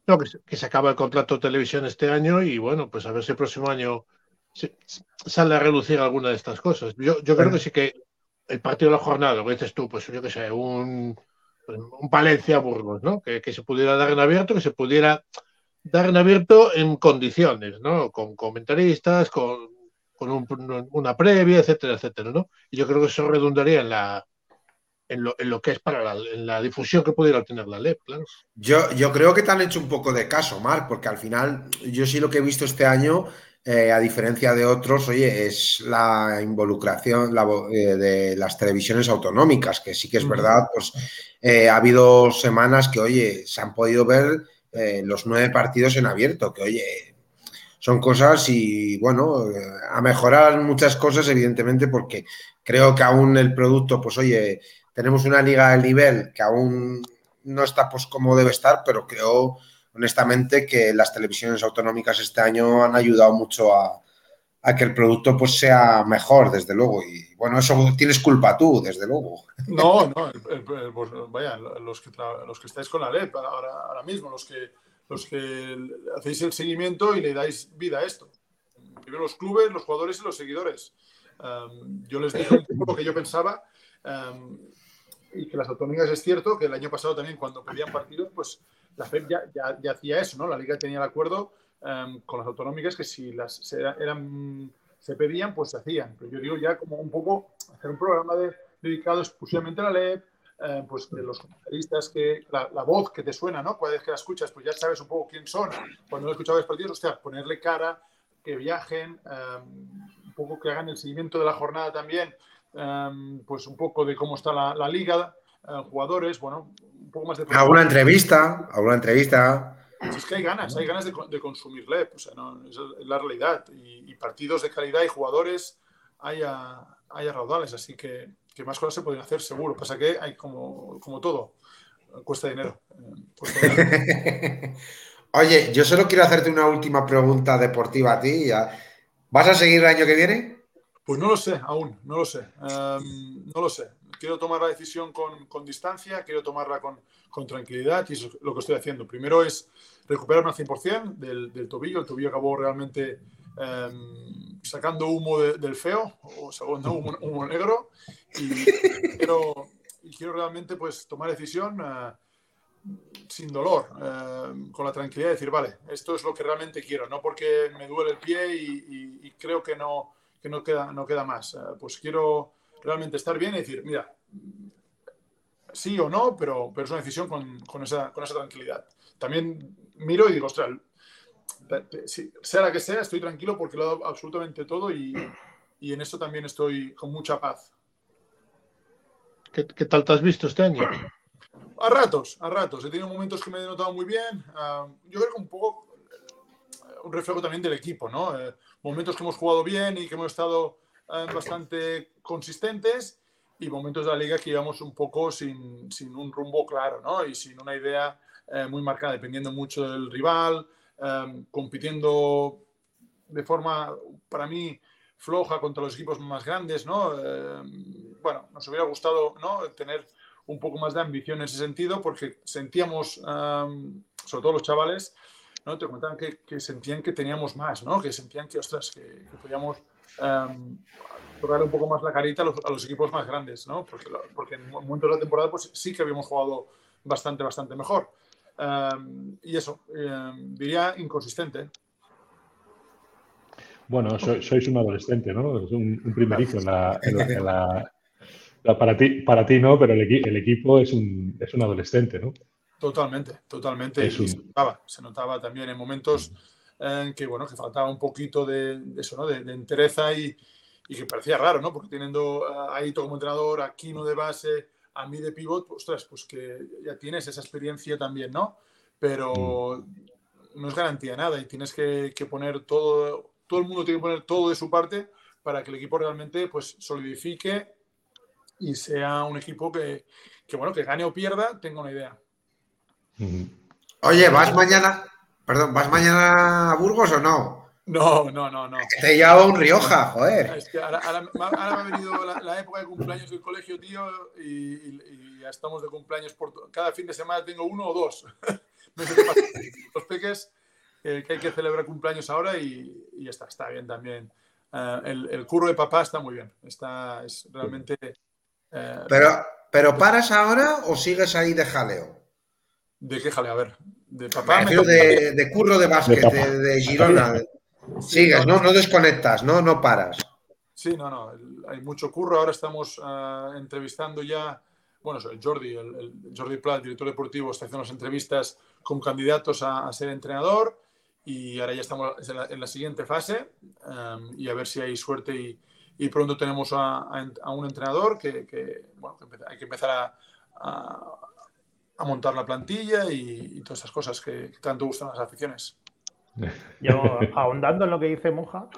No, que, se, acaba el contrato de televisión este año y bueno, pues a ver si el próximo año sale a reducir alguna de estas cosas. Yo, creo que sí que el partido de la jornada, lo que dices tú, pues yo que sé, un, un Palencia Burgos, ¿no? Que, se pudiera dar en abierto, que se pudiera dar en abierto en condiciones, ¿no? Con comentaristas, con, con una previa, etcétera, etcétera, ¿no? Y yo creo que eso redundaría en la, en lo, que es para la, difusión que pudiera tener la LEP, claro. Yo, yo creo que te han hecho un poco de caso, Marc, porque al final yo sí lo que he visto este año, eh, a diferencia de otros, oye, es la involucración eh, de las televisiones autonómicas, que sí que es verdad, pues eh, ha habido semanas que, oye, se han podido ver los nueve partidos en abierto, que, oye, son cosas y, bueno, a mejorar muchas cosas, evidentemente, porque creo que aún el producto, pues, oye, tenemos una liga de nivel que aún no está pues como debe estar, pero creo honestamente que las televisiones autonómicas este año han ayudado mucho a, que el producto pues sea mejor, desde luego. Y bueno, eso tienes culpa tú, desde luego. No, *laughs* no, pues, vaya, los que, los que estáis con la LEP ahora, ahora mismo, los que, los que hacéis el seguimiento y le dais vida a esto. Primero los clubes, los jugadores y los seguidores. yo les poco lo que yo pensaba y que las autonomías es cierto que el año pasado también cuando pedían partidos, pues la FED ya, hacía eso, ¿no? La liga tenía el acuerdo em, con las autonómicas que si las se, eran, se pedían, pues se hacían. Pero yo digo ya como un poco hacer un programa dedicado exclusivamente a la LEP, em, pues de los comentaristas, que la, voz que te suena, ¿no? Cada vez que la escuchas, pues ya sabes un poco quién son. Cuando no escuchabas partidos, o sea, ponerle cara, que viajen, em, un poco que hagan el seguimiento de la jornada también pues un poco de cómo está la, liga, eh, jugadores, bueno, un poco más de... ¿Alguna entrevista? ¿Alguna entrevista? es que hay ganas, hay ganas de, de consumir LEP, o sea, no, es la realidad. Y, partidos de calidad y jugadores hay a, hay raudales, así que, que, más cosas se pueden hacer seguro. Pasa que hay como, como todo, cuesta dinero. Eh, *laughs* Oye, yo solo quiero hacerte una última pregunta deportiva a ti. ¿Vas a seguir el año que viene? Pues no lo sé, aún, no lo sé. Em, no lo sé. Quiero tomar la decisión con, distancia, quiero tomarla con, tranquilidad y eso es lo que estoy haciendo. Primero es recuperarme al 100% del, del tobillo. El tobillo acabó realmente em, sacando humo del feo o sacando humo, *laughs* negro y quiero, realmente pues tomar decisión. Eh, sin dolor, eh, con la tranquilidad de decir, vale, esto es lo que realmente quiero, no porque me duele el pie y, creo que no, que no, queda, no queda más. Eh, pues quiero realmente estar bien y decir, mira, sí o no, pero, pero es una decisión con, con, esa, con esa tranquilidad. También miro y digo, ostras, sea la que sea, estoy tranquilo porque lo he dado absolutamente todo y, y en eso también estoy con mucha paz. ¿Qué, ¿Qué, tal te has visto este año? A ratos, a ratos. He tenido momentos que me he notado muy bien. Ah, yo creo que un poco eh, un reflejo también del equipo, ¿no? Eh, momentos que hemos jugado bien y que hemos estado bastante consistentes y momentos de la liga que íbamos un poco sin, sin un rumbo claro, ¿no? Y sin una idea muy marcada, dependiendo mucho del rival, compitiendo de forma, para mí, floja contra los equipos más grandes, ¿no? bueno, nos hubiera gustado, ¿no? Tener un poco más de ambición en ese sentido, porque sentíamos, sobre todo los chavales, ¿no? te comentaban que, que, sentían que teníamos más, ¿no? que sentían que, ostras, que, podíamos um, un poco más la carita a los, a los, equipos más grandes, ¿no? porque, porque en momentos de la temporada pues, sí que habíamos jugado bastante, bastante mejor. y eso, diría inconsistente. Bueno, sois un adolescente, ¿no? Un, un primerizo en la, *laughs* en la para ti, para ti no, pero el, equipo es un, es un, adolescente, ¿no? Totalmente, totalmente. se, notaba, se notaba también en momentos que, bueno, que faltaba un poquito de, eso, ¿no? De, entereza y, y, que parecía raro, ¿no? Porque teniendo a Aito como entrenador, a Kino de base, a mí de pivot, pues, ostras, pues que ya tienes esa experiencia también, ¿no? Pero mm. no es garantía nada y tienes que, que, poner todo, todo el mundo tiene que poner todo de su parte para que el equipo realmente pues solidifique y sea un equipo que, bueno, que gane o pierda, tengo una idea. Oye, ¿vas mañana? Perdón, ¿vas mañana a Burgos o no? No, no, no, no. Te llevado un Rioja, joder. Es que ahora, me ha venido la, época de cumpleaños del colegio, tío, y, ya estamos de cumpleaños por cada fin de semana tengo uno o dos. *laughs* los peques que hay que celebrar cumpleaños ahora y, ya está, está bien también. Eh, el, el, curro de papá está muy bien, está, es realmente eh, pero, ¿Pero paras ahora o sigues ahí de jaleo? ¿De qué jaleo? A ver, de papá. de, de, curro de básquet, de, Girona. Sigues, no, no, desconectas, no, no paras. Sí, no, no, hay mucho curro. Ahora estamos ah, entrevistando ya, bueno, el Jordi, el, Jordi Plat, director deportivo, está haciendo las entrevistas con candidatos a, ser entrenador y ahora ya estamos en la, siguiente fase um, y a ver si hay suerte y, y pronto tenemos a, un entrenador que, bueno, hay que empezar a, montar la plantilla y, todas esas cosas que, tanto gustan las aficiones. *laughs* Yo, ahondando en lo que dice Monja,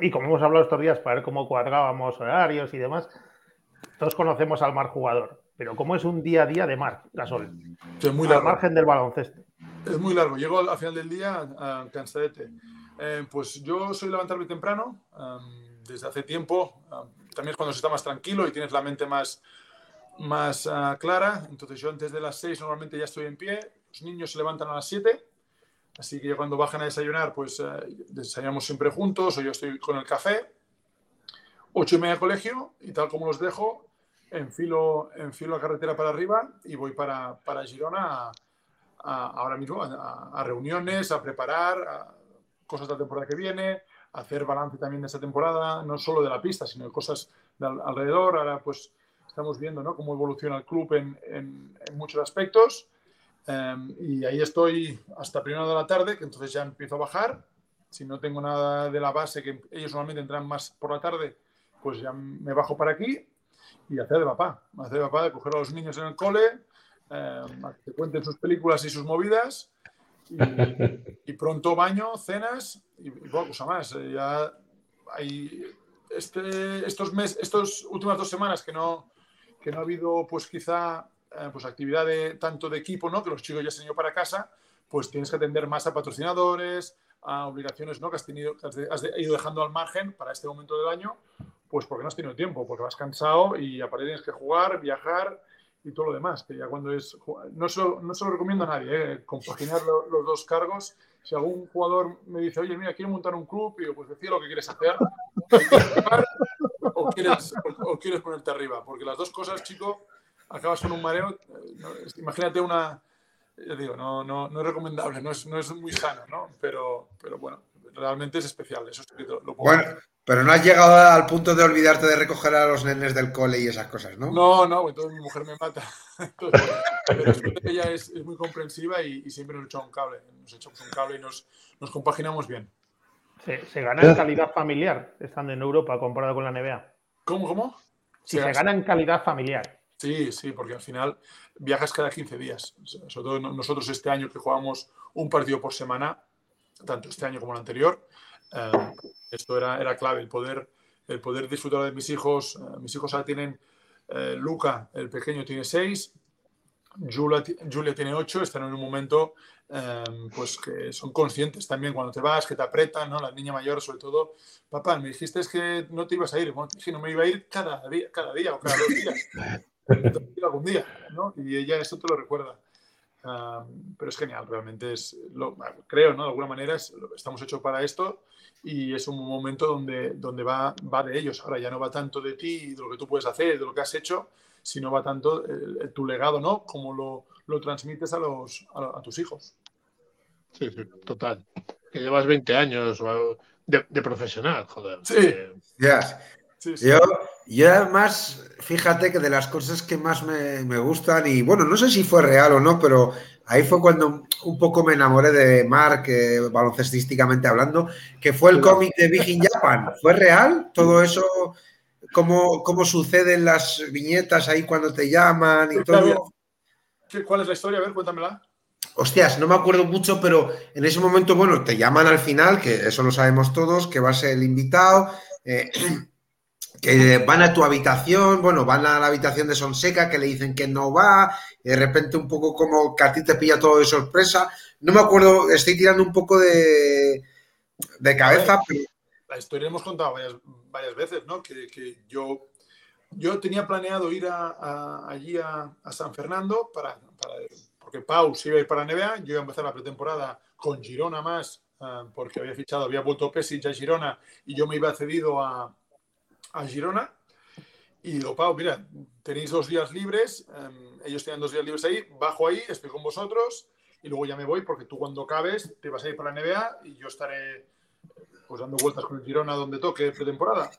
y como hemos hablado estos días para ver cómo cuadrábamos horarios y demás, todos conocemos al Mar jugador, pero ¿cómo es un día a día de Mar Gasol? Es muy largo. Al margen del baloncesto. Es muy largo. Llego al final del día cansadete. Eh, pues yo soy levantarme temprano desde hace tiempo. También es cuando se está más tranquilo y tienes la mente más, más ah, clara. Entonces yo antes de las 6 normalmente ya estoy en pie. Los niños se levantan a las 7. Así que cuando bajan a desayunar, pues uh, desayunamos siempre juntos o yo estoy con el café. 8 y media colegio y tal como los dejo, enfilo, enfilo la carretera para arriba y voy para, para Girona ahora mismo a, reuniones, a preparar cosas de la temporada que viene, hacer balance también de esta temporada, no solo de la pista, sino de cosas de alrededor. Ahora pues estamos viendo ¿no? cómo evoluciona el club en, en, muchos aspectos. Em, y ahí estoy hasta primero de la tarde, que entonces ya empiezo a bajar. Si no tengo nada de la base, que ellos normalmente entran más por la tarde, pues ya me bajo para aquí y hacer de papá. Hacer de papá, de coger a los niños en el cole, eh, que cuenten sus películas y sus movidas y, *laughs* pronto baño, cenas y, poca cosa más. Eh, ya hay este, estos meses, estas últimas dos semanas que no, que no ha habido, pues quizá, eh, pues actividad de, tanto de equipo, ¿no? Que los chicos ya se han ido para casa, pues tienes que atender más a patrocinadores, a obligaciones, ¿no? Que has tenido, has, has ido dejando al margen para este momento del año, pues porque no has tenido tiempo, porque vas cansado y aparte tienes que jugar, viajar y todo lo demás, que ya cuando es... No se no se lo recomiendo a nadie, ¿eh? compaginar los dos cargos. Si algún jugador me dice, oye, mira, quiero montar un club, y yo, pues decía lo que quieres hacer, *laughs* o, quieres, o, quieres ponerte arriba, porque las dos cosas, chico, acabas con un mareo. Imagínate una, yo digo, no, no, no es recomendable, no es, no es muy sano, ¿no? Pero, pero bueno, realmente es especial, eso lo, Bueno, pero no has llegado al punto de olvidarte de recoger a los nenes del cole y esas cosas, ¿no? No, no, entonces mi mujer me mata. *laughs* pero ella es, es, muy comprensiva y, siempre nos echa un cable, nos echamos un cable y nos, nos compaginamos bien. ¿Se, ¿Se, gana en calidad familiar estando en Europa comparado con la NBA? ¿Cómo, cómo? Si se, se gana en calidad familiar. Sí, sí, porque al final viajas cada 15 días. Sobre todo nosotros este año que jugamos un partido por semana, tanto este año como el anterior, eh, esto era, era clave, el poder, el poder disfrutar de mis hijos. Eh, mis hijos ahora tienen, eh, Luca, el pequeño, tiene 6, Julia, Julia, tiene 8, están en un momento pues que son conscientes también cuando te vas, que te apretan, ¿no? La niña mayor sobre todo, papá, me dijiste que no te ibas a ir, bueno, no me iba a ir cada día, cada día o cada dos días. *laughs* algún día, ¿no? Y ella eso te lo recuerda. Pero es genial, realmente es, lo, creo, ¿no? De alguna manera estamos hechos para esto y es un momento donde, donde va, va de ellos. Ahora ya no va tanto de ti, de lo que tú puedes hacer, de lo que has hecho, sino va tanto tu legado, ¿no? Como lo, lo transmites a, los, a, tus hijos. Sí, sí, total. Que llevas 20 años de, de profesional, joder. Sí. Ya. Yo, yo además, fíjate que de las cosas que más me, me, gustan, y bueno, no sé si fue real o no, pero ahí fue cuando un poco me enamoré de Mark, eh, baloncestísticamente hablando, que fue el cómic de Big in Japan. ¿Fue real? Todo eso, cómo, cómo suceden las viñetas ahí cuando te llaman y todo. ¿Cuál es la historia? A ver, cuéntamela. Hostias, no me acuerdo mucho, pero en ese momento, bueno, te llaman al final, que eso lo sabemos todos, que va a ser el invitado. Eh, que van a tu habitación, bueno, van a la habitación de Sonseca, que le dicen que no va, y de repente un poco como que a ti te pilla todo de sorpresa. No me acuerdo, estoy tirando un poco de, de cabeza. Pero... La historia hemos contado varias, varias veces, ¿no? Que, que, yo, yo tenía planeado ir a, allí a, a, San Fernando para, para, porque Pau se iba a ir para NBA, yo iba a empezar la pretemporada con Girona más, uh, porque había fichado, había vuelto Pesic a Girona y yo me iba cedido a a Girona y digo, Pau, mira, tenéis dos días libres, um, ellos tienen dos días libres ahí, bajo ahí, estoy con vosotros y luego ya me voy porque tú cuando acabes te vas a ir para la NBA y yo estaré pues dando vueltas con el Girona donde toque pretemporada.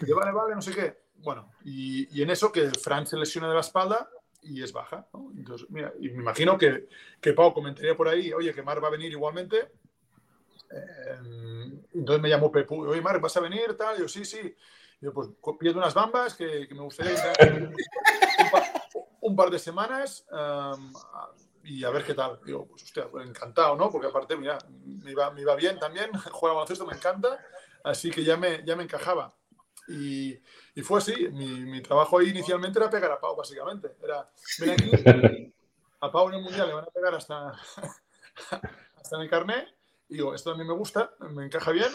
Y vale, vale, no sé qué. Bueno, y, en eso que Fran se lesiona de la espalda y es baja. ¿no? Entonces, y me imagino que, que Pau comentaría por ahí, oye, que Mar va a venir igualmente. Eh, entonces me llamó Pepu, oye, Mar, ¿vas a venir? Tal, yo, sí, sí. Yo, pues pierdo unas bambas que, que me gustaría *laughs* un, par, un, par, de semanas um, y a ver qué tal. Digo, pues hostia, pues encantado, ¿no? Porque aparte, mira, me iba, me iba bien también, *laughs* juega baloncesto, me encanta, así que ya me, ya me encajaba. Y, y fue así, mi, mi, trabajo ahí inicialmente era pegar a Pau, básicamente. Era, ven aquí, a Pau en el Mundial le van a pegar hasta, *laughs* hasta en el carnet y digo, esto a mí me gusta, me encaja bien.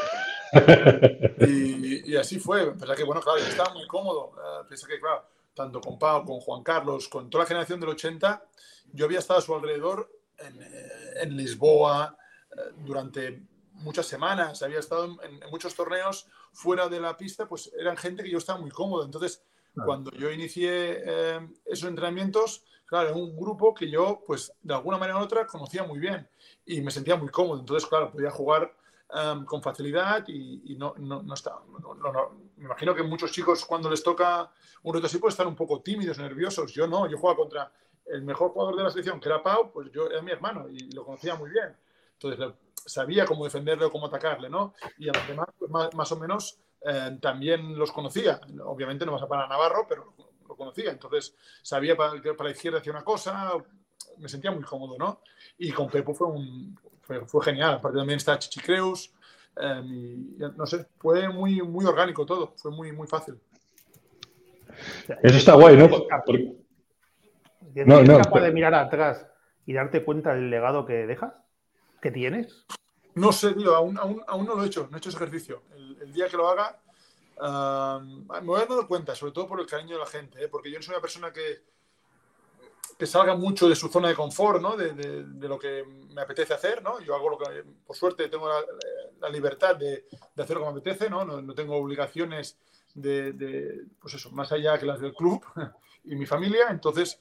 *laughs* Y, y así fue. Pensé que, bueno, claro, yo estaba muy cómodo. Uh, pensé que, claro, tanto con Pau, con Juan Carlos, con toda la generación del 80, yo había estado a su alrededor en, eh, en Lisboa uh, durante muchas semanas, había estado en, en, muchos torneos fuera de la pista, pues eran gente que yo estaba muy cómodo. Entonces, cuando yo inicié eh, esos entrenamientos, claro, era un grupo que yo, pues de alguna manera u otra, conocía muy bien y me sentía muy cómodo. Entonces, claro, podía jugar um, con facilidad y, no, no, no, está, no, Me imagino que muchos chicos cuando les toca un reto así pueden estar un poco tímidos, nerviosos. Yo no, yo jugaba contra el mejor jugador de la selección, que era Pau, pues yo era mi hermano y lo conocía muy bien. Entonces, sabía cómo defenderle o cómo atacarle, ¿no? Y a los demás, pues, más, más, o menos, eh, también los conocía. Obviamente no vas a parar Navarro, pero lo conocía. Entonces, sabía para, para la izquierda hacía una cosa, me sentía muy cómodo, ¿no? Y con Pepo fue, un, fue, fue genial. Aparte también está Chichicreus. Eh, y, no sé, fue muy, muy orgánico todo. Fue muy, muy fácil. Eso está guay, ¿no? Porque... No, no, capaz de mirar atrás y darte cuenta del legado que dejas? ¿Que tienes? No sé, tío, aún, aún, aún no lo he hecho, no he hecho ese ejercicio. El, el día que lo haga, uh, me voy a dar cuenta, sobre todo por el cariño de la gente, ¿eh? porque yo no soy una persona que, que salga mucho de su zona de confort, ¿no? De, lo que me apetece hacer, ¿no? Yo hago lo que, por suerte, tengo la, libertad de, hacer lo que me apetece, ¿no? No, tengo obligaciones de, pues eso, más allá que las del club *laughs* y mi familia. Entonces,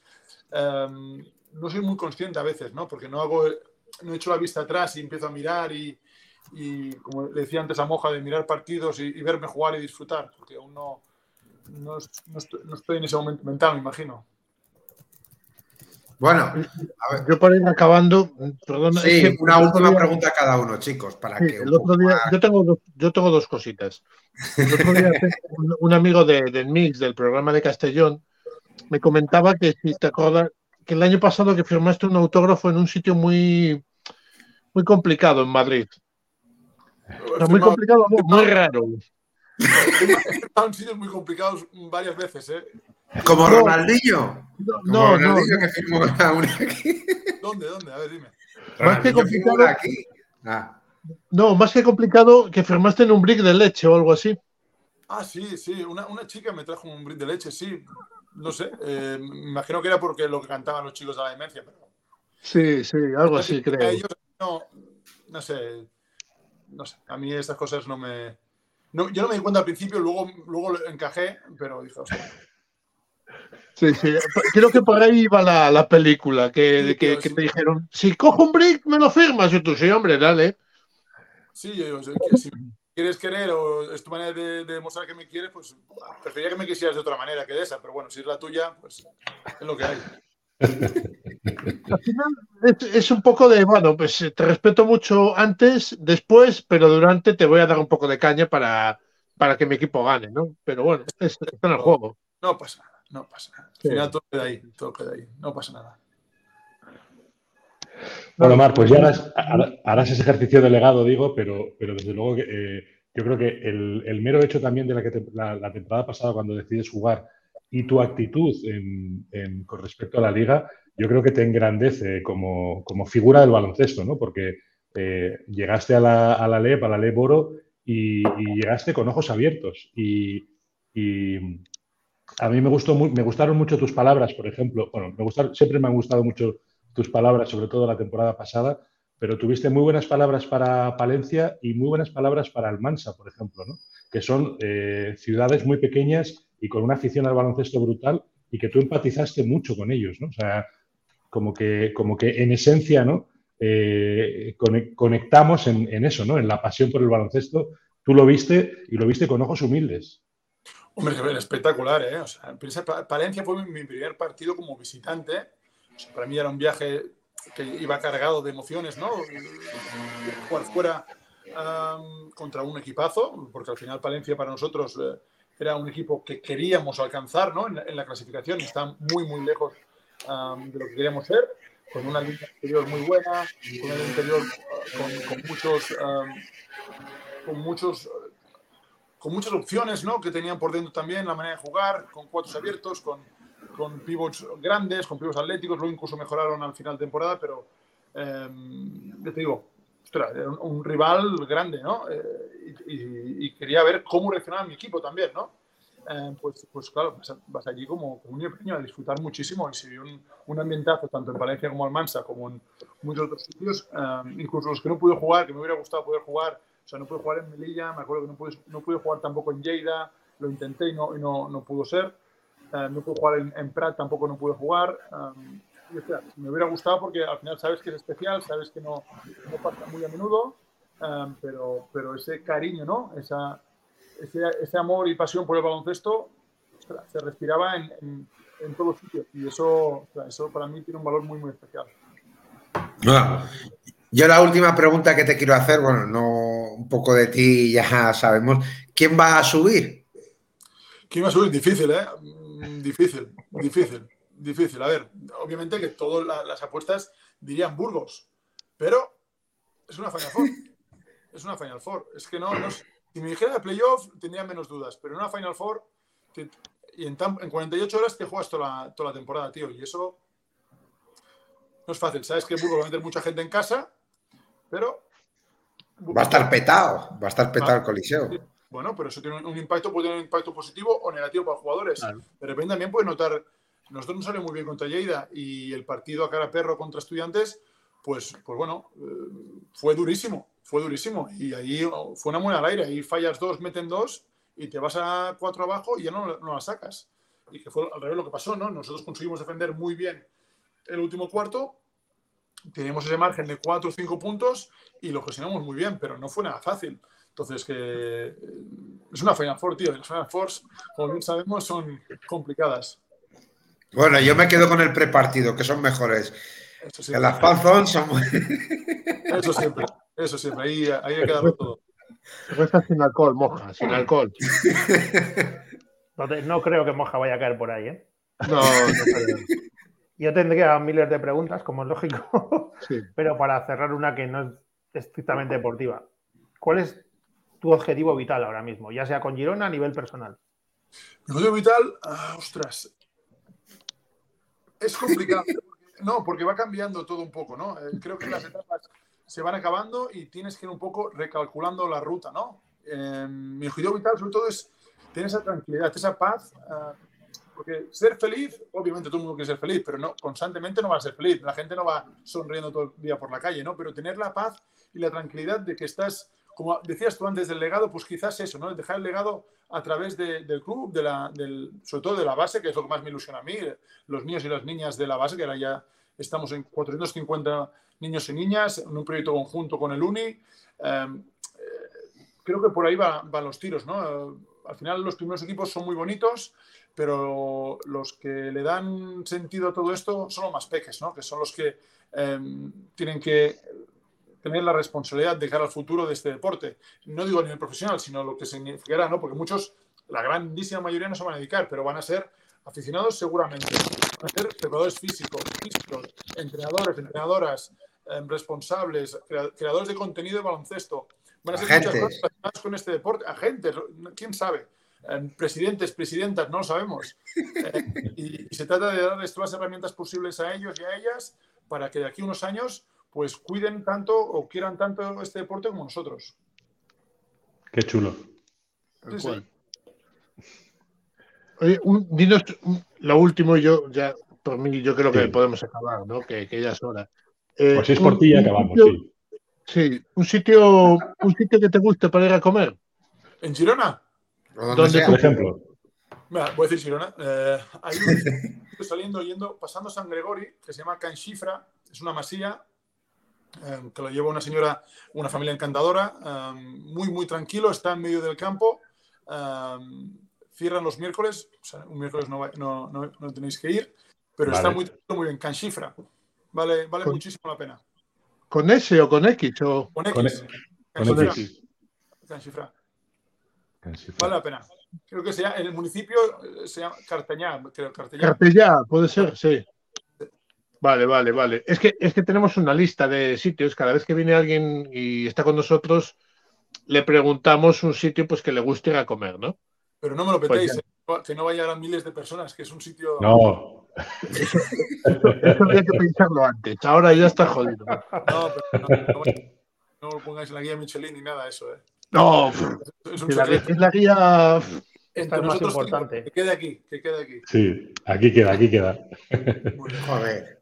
um, no soy muy consciente a veces, ¿no? Porque no hago, no he hecho la vista atrás y empiezo a mirar y, y como le decía antes a Moja, de mirar partidos y, verme jugar y disfrutar, porque aún no, no, estoy, en ese momento mental, me imagino. Bueno, a ver. yo para ir acabando, perdón. Sí, una última pregunta a cada uno, chicos, para que. El otro día, yo, tengo dos, yo tengo dos cositas. El otro día, *laughs* un, amigo de, del Mix, del programa de Castellón, me comentaba que si te acuerdas, que el año pasado que firmaste un autógrafo en un sitio muy, muy complicado en Madrid muy complicado, muy raro. *laughs* Han sido muy complicados varias veces, ¿eh? Como Ronaldinho. No, Ronaldinho que firmó una aquí. ¿Dónde, dónde? A ver, dime. Más que complicado. Aquí. Ah. No, más que complicado que firmaste en un brick de leche o algo así. Ah, sí, sí. Una, una chica me trajo un brick de leche, sí. No sé. Eh, me imagino que era porque lo que cantaban los chicos de la demencia, pero. Sí, sí, algo así, creo. no, no sé no sé, a mí estas cosas no me... yo no me di cuenta al principio, luego, luego lo encajé, pero dije, Sí, sí, creo que por ahí iba la, la película, que, que, te dijeron, si cojo un brick, me lo firmas. Y tú, sí, hombre, dale. Sí, yo digo, si quieres querer o es tu manera de, demostrar que me quieres, pues preferiría que me quisieras de otra manera que de esa, pero bueno, si es la tuya, pues es lo que hay. *laughs* Al final es, un poco de, bueno, pues te respeto mucho antes, después, pero durante te voy a dar un poco de caña para, para que mi equipo gane, ¿no? Pero bueno, está en el juego. No pasa nada, no pasa nada. Al final todo queda ahí, todo queda ahí, no pasa nada. Bueno, Mar, pues ya harás, ese ejercicio de legado, digo, pero, pero desde luego que, eh, yo creo que el, mero hecho también de la, que la temporada pasada, cuando decides jugar y tu actitud con respecto a la liga, yo creo que te engrandece como, figura del baloncesto, ¿no? Porque eh, llegaste a la, a la LEP, a la LEP Oro, y, llegaste con ojos abiertos. Y, a mí me, gustaron mucho tus palabras, por ejemplo. Bueno, siempre me han gustado mucho tus palabras, sobre todo la temporada pasada, pero tuviste muy buenas palabras para Palencia y muy buenas palabras para Almansa, por ejemplo, ¿no? que son eh, ciudades muy pequeñas y con una afición al baloncesto brutal y que tú empatizaste mucho con ellos. O sea, como que, en esencia, ¿no? Eh, conectamos en, eso, ¿no? En la pasión por el baloncesto. Tú lo viste y lo viste con ojos humildes. Hombre, espectacular, ¿eh? O sea, Palencia fue mi, primer partido como visitante. para mí era un viaje que iba cargado de emociones, ¿no? Jugar fuera contra un equipazo, porque al final Palencia para nosotros eh, era un equipo que queríamos alcanzar ¿no? en, la, clasificación está muy, muy lejos de lo que queríamos ser, con una línea interior muy buena, con un interior uh, con, muchos, con muchos con muchas opciones ¿no? que tenían por dentro también la manera de jugar, con cuatro abiertos, con, con pivots grandes, con pivots atléticos, luego incluso mejoraron al final de temporada, pero eh, te digo, un, rival grande, ¿no? Eh, y, quería ver cómo reaccionaba mi equipo también, ¿no? Eh, pues, pues claro, vas, allí como, como, un niño a disfrutar muchísimo y se vio un, un, ambientazo tanto en Valencia como en Mansa, como en muchos otros sitios, eh, incluso los que no pude jugar, que me hubiera gustado poder jugar, o sea, no pude jugar en Melilla, me acuerdo que no pude, no pude jugar tampoco en Lleida, lo intenté y no, y no, no pudo ser, no pude jugar en, en, Prat, tampoco no pude jugar, me hubiera gustado porque al final sabes que es especial, sabes que no, no pasa muy a menudo, em, pero, pero ese cariño, ¿no? Esa, ese, ese, amor y pasión por el baloncesto se respiraba en, en, todos sitios y eso, eso para mí tiene un valor muy, muy especial. Yo la última pregunta que te quiero hacer, bueno, no un poco de ti ya sabemos, ¿quién va a subir? ¿Quién va a subir? Difícil, ¿eh? Mm, difícil, difícil difícil. A ver, obviamente que todas las apuestas dirían Burgos, pero es una Final Four. *laughs* Es una Final Four. Es que no, si me dijera de playoff tendría menos dudas, pero en una Final Four y en, 48 horas te juegas toda la, toda la temporada, tío, y eso no es fácil. Sabes que Burgos va a meter mucha gente en casa, pero... Va a estar petado, va a estar petado el coliseo. Bueno, pero eso tiene un, impacto, puede tener un impacto positivo o negativo para los jugadores. De repente también puede notar nosotros nos salió muy bien contra Lleida y el partido a cara perro contra estudiantes, pues, pues bueno, eh, fue durísimo, fue durísimo. Y ahí fue una buena al aire, ahí fallas dos, meten dos y te vas a cuatro abajo y ya no, no la sacas. Y que fue al revés lo que pasó, ¿no? Nosotros conseguimos defender muy bien el último cuarto, teníamos ese margen de 4 o 5 puntos y lo gestionamos muy bien, pero no fue nada fácil. Entonces, que eh, es una Final Four, tío. Las Final Fours, como bien sabemos, son complicadas. Bueno, yo me quedo con el prepartido, que son mejores. Que las Panzón son. Eso siempre, eso siempre. Ahí, ahí ha quedado todo. Cerveza sin alcohol, moja, sin alcohol. Entonces, *laughs* no creo que Moja vaya a caer por ahí, ¿eh? No, no creo. Yo tendría miles de preguntas, como es lógico, *laughs* Sí. pero para cerrar una que no es estrictamente deportiva. ¿Cuál es tu objetivo vital ahora mismo, ya sea con Girona a nivel personal? Mi objetivo vital, ah, ostras, es complicado. *laughs* No, porque va cambiando todo un poco, ¿no? Eh, creo que las etapas se van acabando y tienes que ir un poco recalculando la ruta, ¿no? Eh, mi objetivo vital, sobre todo, es tener esa tranquilidad, esa paz. ah, porque ser feliz, obviamente todo el mundo quiere ser feliz, pero no, constantemente no va a ser feliz. La gente no va sonriendo todo el día por la calle, ¿no? Pero tener la paz y la tranquilidad de que estás, como decías tú antes del legado, pues quizás eso, ¿no? Dejar el legado a través de- del club, de la, del, sobre todo de la base, que es lo que más me ilusiona a mí, los niños y las niñas de la base, que ahora ya estamos en 450 niños y niñas, en un proyecto conjunto con el UNI. Eh, eh, creo que por ahí va- van los tiros, ¿no? Al final los primeros equipos son muy bonitos, pero los que le dan sentido a todo esto son los más peques, ¿no? Que son los que eh, tienen que tener la responsabilidad de cara al futuro de este deporte. No digo a nivel profesional, sino lo que significará, ¿no? Porque muchos, la grandísima mayoría no se van a dedicar, pero van a ser aficionados seguramente, van a ser preparadores físicos, físicos entrenadores, entrenadoras, eh, responsables, crea- creadores de contenido de baloncesto. Van a ser muchas cosas relacionadas con este deporte, agentes, quién sabe, presidentes, presidentas, no lo sabemos. Eh, y, y se trata de darles todas las herramientas posibles a ellos y a ellas para que de aquí a unos años pues cuiden tanto o quieran tanto este deporte como nosotros. Qué chulo. Sí. Oye, un- dinos un- lo último, yo ya, por mí, yo creo que Sí. podemos acabar, ¿no? Que, que ya es hora. Eh, Pues si es por ti, acabamos, sitio- sí. Sí, un sitio, un sitio que te guste para ir a comer. ¿En Girona? Donde ¿Dónde sea. Por ejemplo, Mira, voy a decir Girona. Eh, hay un *laughs* sitio saliendo, yendo, pasando San Gregori, que se llama Canchifra, es una masía eh, que lo lleva una señora, una familia encantadora, eh, muy, muy tranquilo, está en medio del campo. eh, cierran los miércoles, o sea, un miércoles no, va- no, no- no tenéis que ir, pero está Vale. muy, tranquilo, muy bien. Canchifra, vale, vale Con- muchísimo la pena. ¿Con S o con X? O... Con X. Con E- X. Fue. Vale la pena. Creo que sea, en el municipio eh, se llama Cartañá, creo, Cartañá. Cartellá, puede ser, sí. Vale, vale, vale. Es que, es que tenemos una lista de sitios. Cada vez que viene alguien y está con nosotros, le preguntamos un sitio pues que le guste ir a comer, ¿no? Pero no me lo Pues petéis, eh, que no vayan miles de personas, que es un sitio. No, *laughs* Eso había que pensarlo antes. Ahora ya está jodido. No, pero no, no, no lo pongáis en la guía Michelin ni nada de eso. ¿eh? No, Es un la, es la guía. Es más importante. Que quede aquí, que quede aquí. sí, aquí queda, aquí queda. Muy bien. Joder.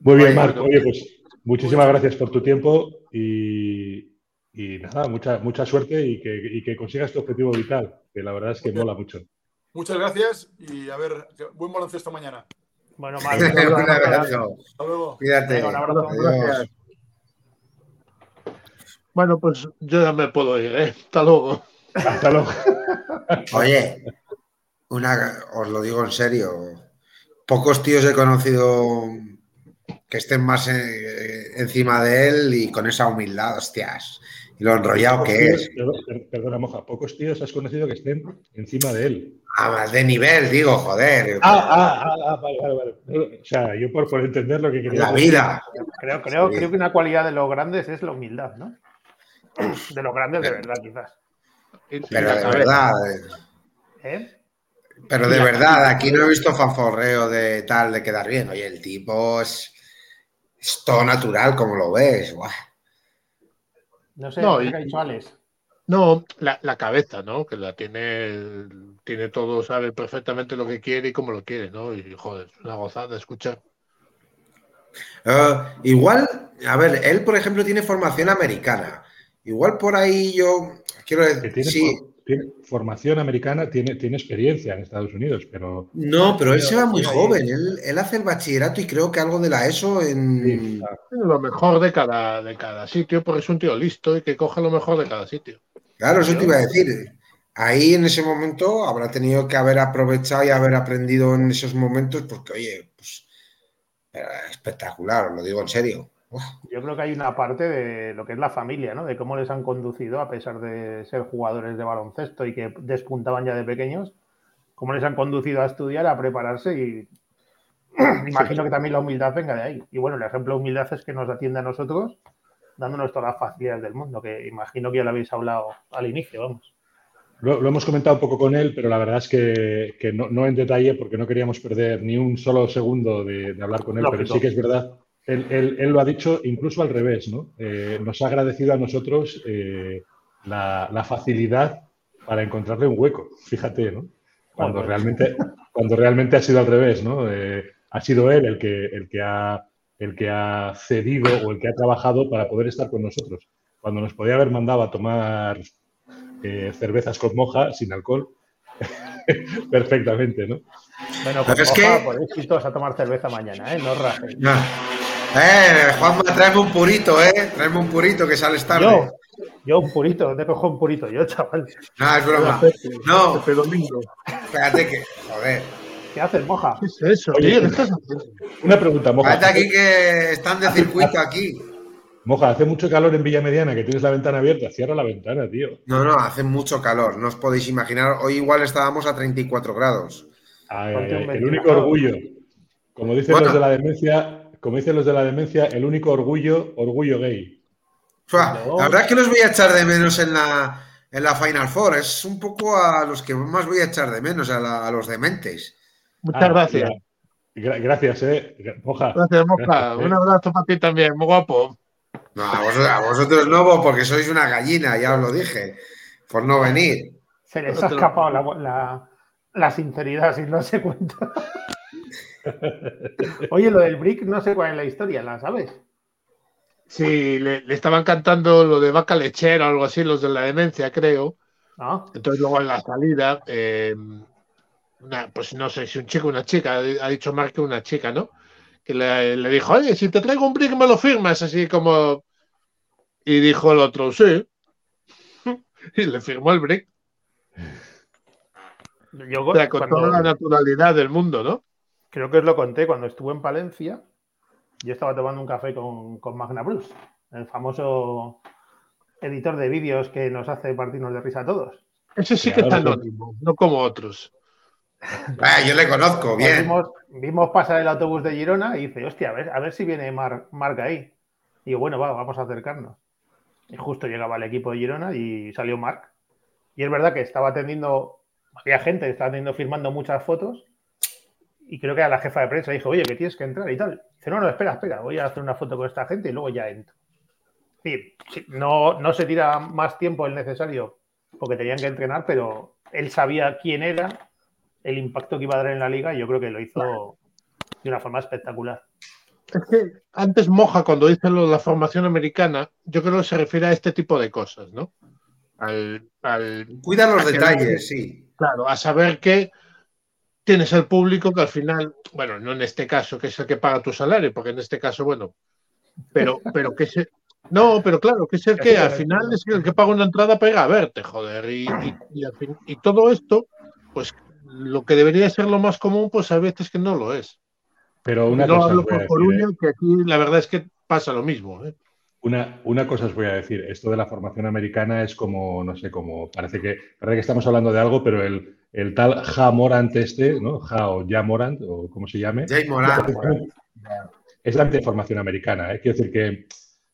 Muy bien, Marco. Oye, pues muchísimas gracias por tu tiempo y, y nada, mucha, mucha suerte y que, y que consigas tu objetivo vital, que la verdad es que mola mucho. Muchas gracias y a ver, buen baloncesto mañana. Bueno, Un Marco, abrazo. Hasta luego. Cuídate. Venga, un abrazo. Adiós. Gracias. Bueno, pues yo ya me puedo ir, ¿eh? Hasta luego. Hasta luego. *laughs* Oye, una, os lo digo en serio. Pocos tíos he conocido que estén más eh, encima de él y con esa humildad, hostias. Y lo enrollado que tíos- es. Perdona, moja. Pocos tíos has conocido que estén encima de él. A más de nivel, digo, joder. Ah, ah, ah, ah, vale, vale, vale. O sea, yo por, por entender lo que quería la decir. vida. creo, creo, Sí. creo que una cualidad de los grandes es la humildad, ¿no? *clears throat* De los grandes de verdad, quizás. Pero de verdad. eh, ¿Eh? Pero de verdad, aquí no he visto fanforreo de tal, de quedar bien. Oye, el tipo es, es todo natural, como lo ves. Buah. No sé, No, ¿qué y- ha dicho Alex? No, la, la cabeza, ¿no? Que la tiene, tiene todo, sabe perfectamente lo que quiere y cómo lo quiere, ¿no? Y joder, es una gozada escuchar. Eh, igual, a ver, él, por ejemplo, tiene formación americana. Igual por ahí yo quiero Que decir, tiene, sí, for- formación americana, tiene, tiene experiencia en Estados Unidos, pero... No, pero él se va muy joven, él, hace el bachillerato y creo que algo de la ESO en... Lo mejor de cada, de cada sitio, porque es un tío listo y que coge lo mejor de cada sitio. Claro, eso te iba a decir. Ahí en ese momento habrá tenido que haber aprovechado y haber aprendido en esos momentos, porque oye, pues espectacular, lo digo en serio. Yo creo que hay una parte de lo que es la familia, ¿no? De cómo les han conducido, a pesar de ser jugadores de baloncesto y que despuntaban ya de pequeños, cómo les han conducido a estudiar, a prepararse y *clears throat* imagino que también la humildad venga de ahí. Y bueno, el ejemplo de humildad es que nos atiende a nosotros, dándonos todas las facilidades del mundo, que imagino que ya lo habéis hablado al inicio, vamos. Lo, hemos comentado un poco con él, pero la verdad es que, no, en detalle porque no queríamos perder ni un solo segundo de, hablar con él, pero sí que es verdad él, lo ha dicho incluso al revés, ¿no? Eh, nos ha agradecido a nosotros eh, la, facilidad para encontrarle un hueco, fíjate, ¿no? Cuando realmente, cuando realmente ha sido al revés, ¿no? Eh, ha sido él el que, el, que ha, el que ha cedido o el que ha trabajado para poder estar con nosotros. Cuando nos podía haber mandado a tomar cervezas con moja, sin alcohol, *laughs* perfectamente, ¿no? Bueno, pues es que... podéis a tomar cerveza mañana, ¿eh? No rajes. Eh, Juanma, tráeme un purito, ¿eh? Tráeme un purito que sales tarde. Yo, yo un purito, te cojo un purito, yo, chaval. No, es broma. No. Este domingo. Espérate que, joder. ¿Qué haces, moja? ¿Qué es eso? Oye, ¿qué estás Una pregunta, moja. Espérate aquí que están de circuito aquí. Moja, hace mucho calor en Villa Mediana, que tienes la ventana abierta. Cierra la ventana, tío. No, no, hace mucho calor. No os podéis imaginar. Hoy igual estábamos a 34 grados. Ay, el único orgullo. Como dicen los de la demencia, como dicen los de la demencia, el único orgullo, orgullo gay. La verdad es que los voy a echar de menos en la, en la Final Four. Es un poco a los que más voy a echar de menos, a, los dementes. Muchas ah, gracias. gracias, eh. Moja. Gracias, Moja. Un abrazo para ti también, muy guapo. No, a vosotros, no, porque sois una gallina, ya os lo dije, por no venir. Se les ha escapado la, la sinceridad, si no se cuenta. *laughs* Oye, lo del Brick, no sé cuál es la historia, ¿la sabes? Sí, le, estaban cantando lo de vaca lechera o algo así, los de la demencia, creo. Ah. Entonces, luego en la salida, eh, pues no sé si un chico o una chica, ha dicho Mark que una chica, ¿no? Que le, dijo, oye, si te traigo un brick, me lo firmas, así como. Y dijo el otro, sí. *laughs* y le firmó el brick. o sea, con toda la naturalidad del mundo, ¿no? Creo que os lo conté cuando estuve en Palencia. Yo estaba tomando un café con, Magna Bruce, el famoso editor de vídeos que nos hace partirnos de risa a todos. Ese sí que está anónimo, no como otros. Ah, yo le conozco, bien. Vimos, pasar el autobús de Girona y dice, hostia, a ver, a ver si viene Marc ahí. Y yo, bueno, va, vamos a acercarnos. Y justo llegaba el equipo de Girona y salió Marc. Y es verdad que estaba atendiendo, había gente, estaba atendiendo firmando muchas fotos y creo que a la jefa de prensa dijo, oye, que tienes que entrar y tal. Dice, no, no, espera, espera, voy a hacer una foto con esta gente y luego ya entro. Sí, no, no se tira más tiempo el necesario porque tenían que entrenar, pero él sabía quién era, el impacto que iba a dar en la liga y yo creo que lo hizo de una forma espectacular. Es que antes Moja, cuando dice lo de la formación americana, yo creo que se refiere a este tipo de cosas, ¿no? Al, Cuida los detalles, sí. Claro, a saber que tienes el público que al final, bueno, no en este caso, que es el que paga tu salario, porque en este caso, bueno, pero, pero que se. No, pero claro, que es el que al final es el que paga una entrada para ir a verte, joder. Y, y, todo esto, pues lo que debería ser lo más común, pues a veces que no lo es. Pero una no cosa hablo por Coruña, ¿eh? que aquí la verdad es que pasa lo mismo. ¿eh? Una, una, cosa os voy a decir, esto de la formación americana es como, no sé, como parece que, parece que estamos hablando de algo, pero el, el tal Ja Morant este, ¿no? Ja o Ja Morant, o como se llame. Es la formación americana, ¿eh? Quiero decir que,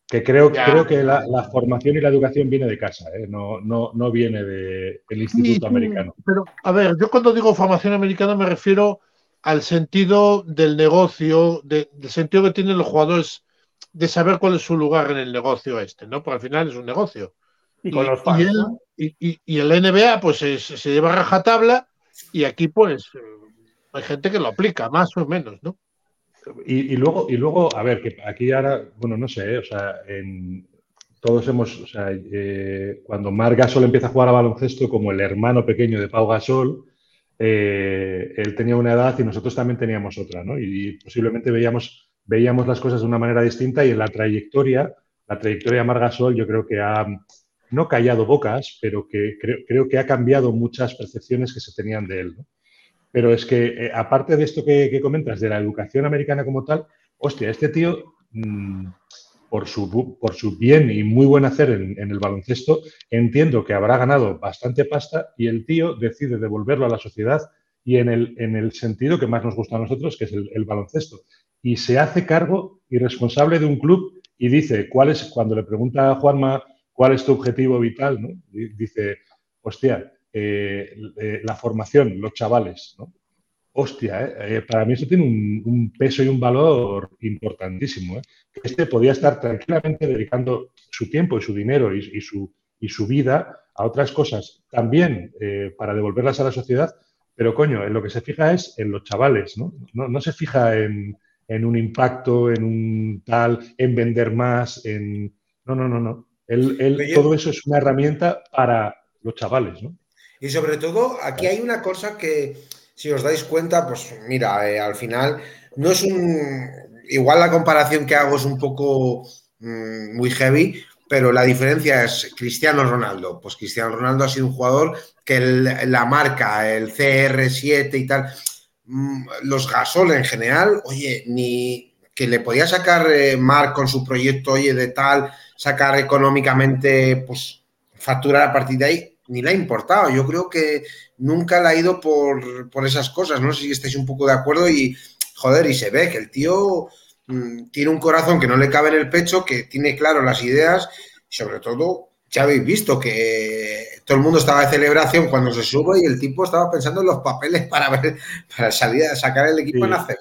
que creo, creo que la, formación y la educación viene de casa, ¿eh? no, no, no viene del Instituto Americano. Pero, a ver, yo cuando digo formación americana me refiero al sentido del negocio, del sentido que tienen los jugadores de saber cuál es su lugar en el negocio este, ¿no? Porque al final es un negocio. Y, con los y, el NBA, pues se lleva rajatabla y aquí, pues, eh, hay gente que lo aplica, más o menos, ¿no? Y, luego, y luego, a ver, que aquí ahora, bueno, no sé, ¿eh? o sea, en, todos hemos, o sea, eh, cuando Marc Gasol empieza a jugar a baloncesto como el hermano pequeño de Pau Gasol, eh, él tenía una edad y nosotros también teníamos otra, ¿no? Y, posiblemente veíamos, veíamos las cosas de una manera distinta y en la trayectoria, la trayectoria de Marc Gasol yo creo que ha, no callado bocas, pero que creo, que ha cambiado muchas percepciones que se tenían de él, ¿no? Pero es que, eh, aparte de esto que, comentas, de la educación americana como tal, hostia, este tío... Mm, por su, por su bien y muy buen hacer en, el baloncesto, entiendo que habrá ganado bastante pasta y el tío decide devolverlo a la sociedad y en el, en el sentido que más nos gusta a nosotros, que es el, baloncesto. Y se hace cargo y responsable de un club y dice, ¿cuál es, cuando le pregunta a Juanma cuál es tu objetivo vital, ¿no? dice, hostia, eh, eh, la formación, los chavales, ¿no? hostia, eh, eh, para mí eso tiene un, peso y un valor importantísimo. Este podía estar tranquilamente dedicando su tiempo y su dinero y, su, y su, vida a otras cosas, también para devolverlas a la sociedad, pero coño, en lo que se fija es en los chavales, ¿no? No, se fija en, un impacto, en un tal, en vender más, en... No, no, no, no. todo eso es una herramienta para los chavales, ¿no? Y sobre todo, aquí hay una cosa que si os dais cuenta, pues mira, eh, al final no es un... Igual la comparación que hago es un poco mm, muy heavy, pero la diferencia es Cristiano Ronaldo. Pues Cristiano Ronaldo ha sido un jugador que la marca, el CR7 y tal, los Gasol en general, oye, ni que le podía sacar eh, Marc con su proyecto, oye, de tal, sacar económicamente, pues facturar a partir de ahí, ni le ha importado. Yo creo que nunca le ha ido por, esas cosas. No sé si estáis un poco de acuerdo y, joder, y se ve que el tío mm, tiene un corazón que no le cabe en el pecho, que tiene claro las ideas sobre todo ya habéis visto que todo el mundo estaba de celebración cuando se sube y el tipo estaba pensando en los papeles *laughs* para ver, para salir a sacar el equipo en ACB.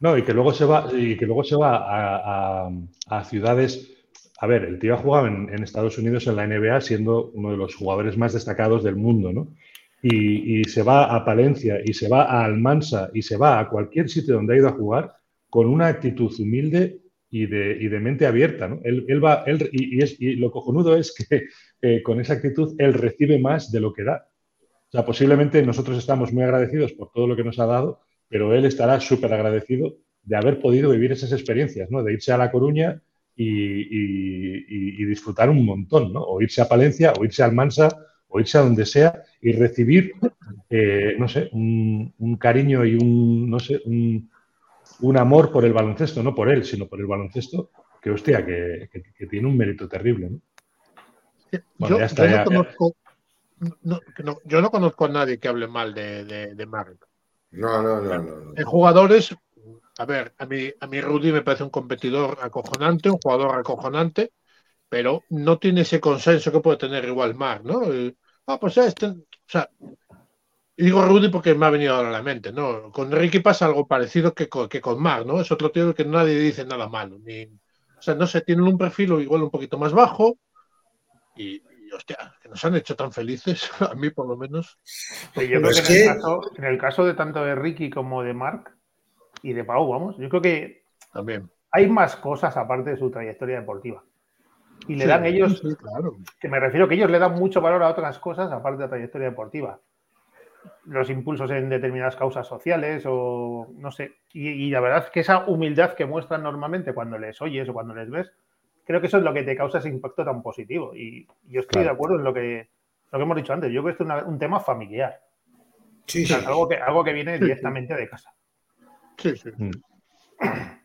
No, y que luego se va, y que luego se va a ciudades a ver, el tío ha jugado en, Estados Unidos en la NBA siendo uno de los jugadores más destacados del mundo, ¿no? Y, se va a Palencia y se va a Almansa y se va a cualquier sitio donde ha ido a jugar con una actitud humilde y de, mente abierta, ¿no? Él, va, él, y, lo cojonudo es que eh, con esa actitud él recibe más de lo que da. O sea, posiblemente nosotros estamos muy agradecidos por todo lo que nos ha dado, pero él estará súper agradecido de haber podido vivir esas experiencias, ¿no? De irse a La Coruña y, disfrutar un montón, ¿no? O irse a Palencia, o irse a Almansa, o irse a donde sea y recibir, eh, no sé, un, cariño y un, no sé, un, amor por el baloncesto, no por él, sino por el baloncesto, que hostia, que, tiene un mérito terrible, ¿no? yo, no conozco, yo no conozco a nadie que hable mal de, de, de Mark. No, no, no, no. En jugadores a ver, a mí, a mí Rudy me parece un competidor acojonante, un jugador acojonante, pero no tiene ese consenso que puede tener igual Mark, ¿no? ah, pues este, o sea, digo Rudy porque me ha venido ahora a la mente, ¿no? Con Ricky pasa algo parecido que con, que con Mark, ¿no? Es otro tío que nadie dice nada malo, ni, o sea, no sé, tienen un perfil igual un poquito más bajo y, hostia, que nos han hecho tan felices, *laughs* a mí por lo menos. yo creo que, en, el caso, en, el caso, de tanto de Ricky como de Mark, y de Pau, vamos. Yo creo que también hay más cosas aparte de su trayectoria deportiva. Y le dan ellos, que me refiero que ellos le dan mucho valor a otras cosas aparte de la trayectoria deportiva. Los impulsos en determinadas causas sociales o no sé. Y, la verdad es que esa humildad que muestran normalmente cuando les oyes o cuando les ves, creo que eso es lo que te causa ese impacto tan positivo. Y yo estoy de acuerdo en lo que, lo que hemos dicho antes. Yo creo que esto es un tema familiar. Sí, algo, que, algo que viene directamente de casa. Sí, sí. Mm.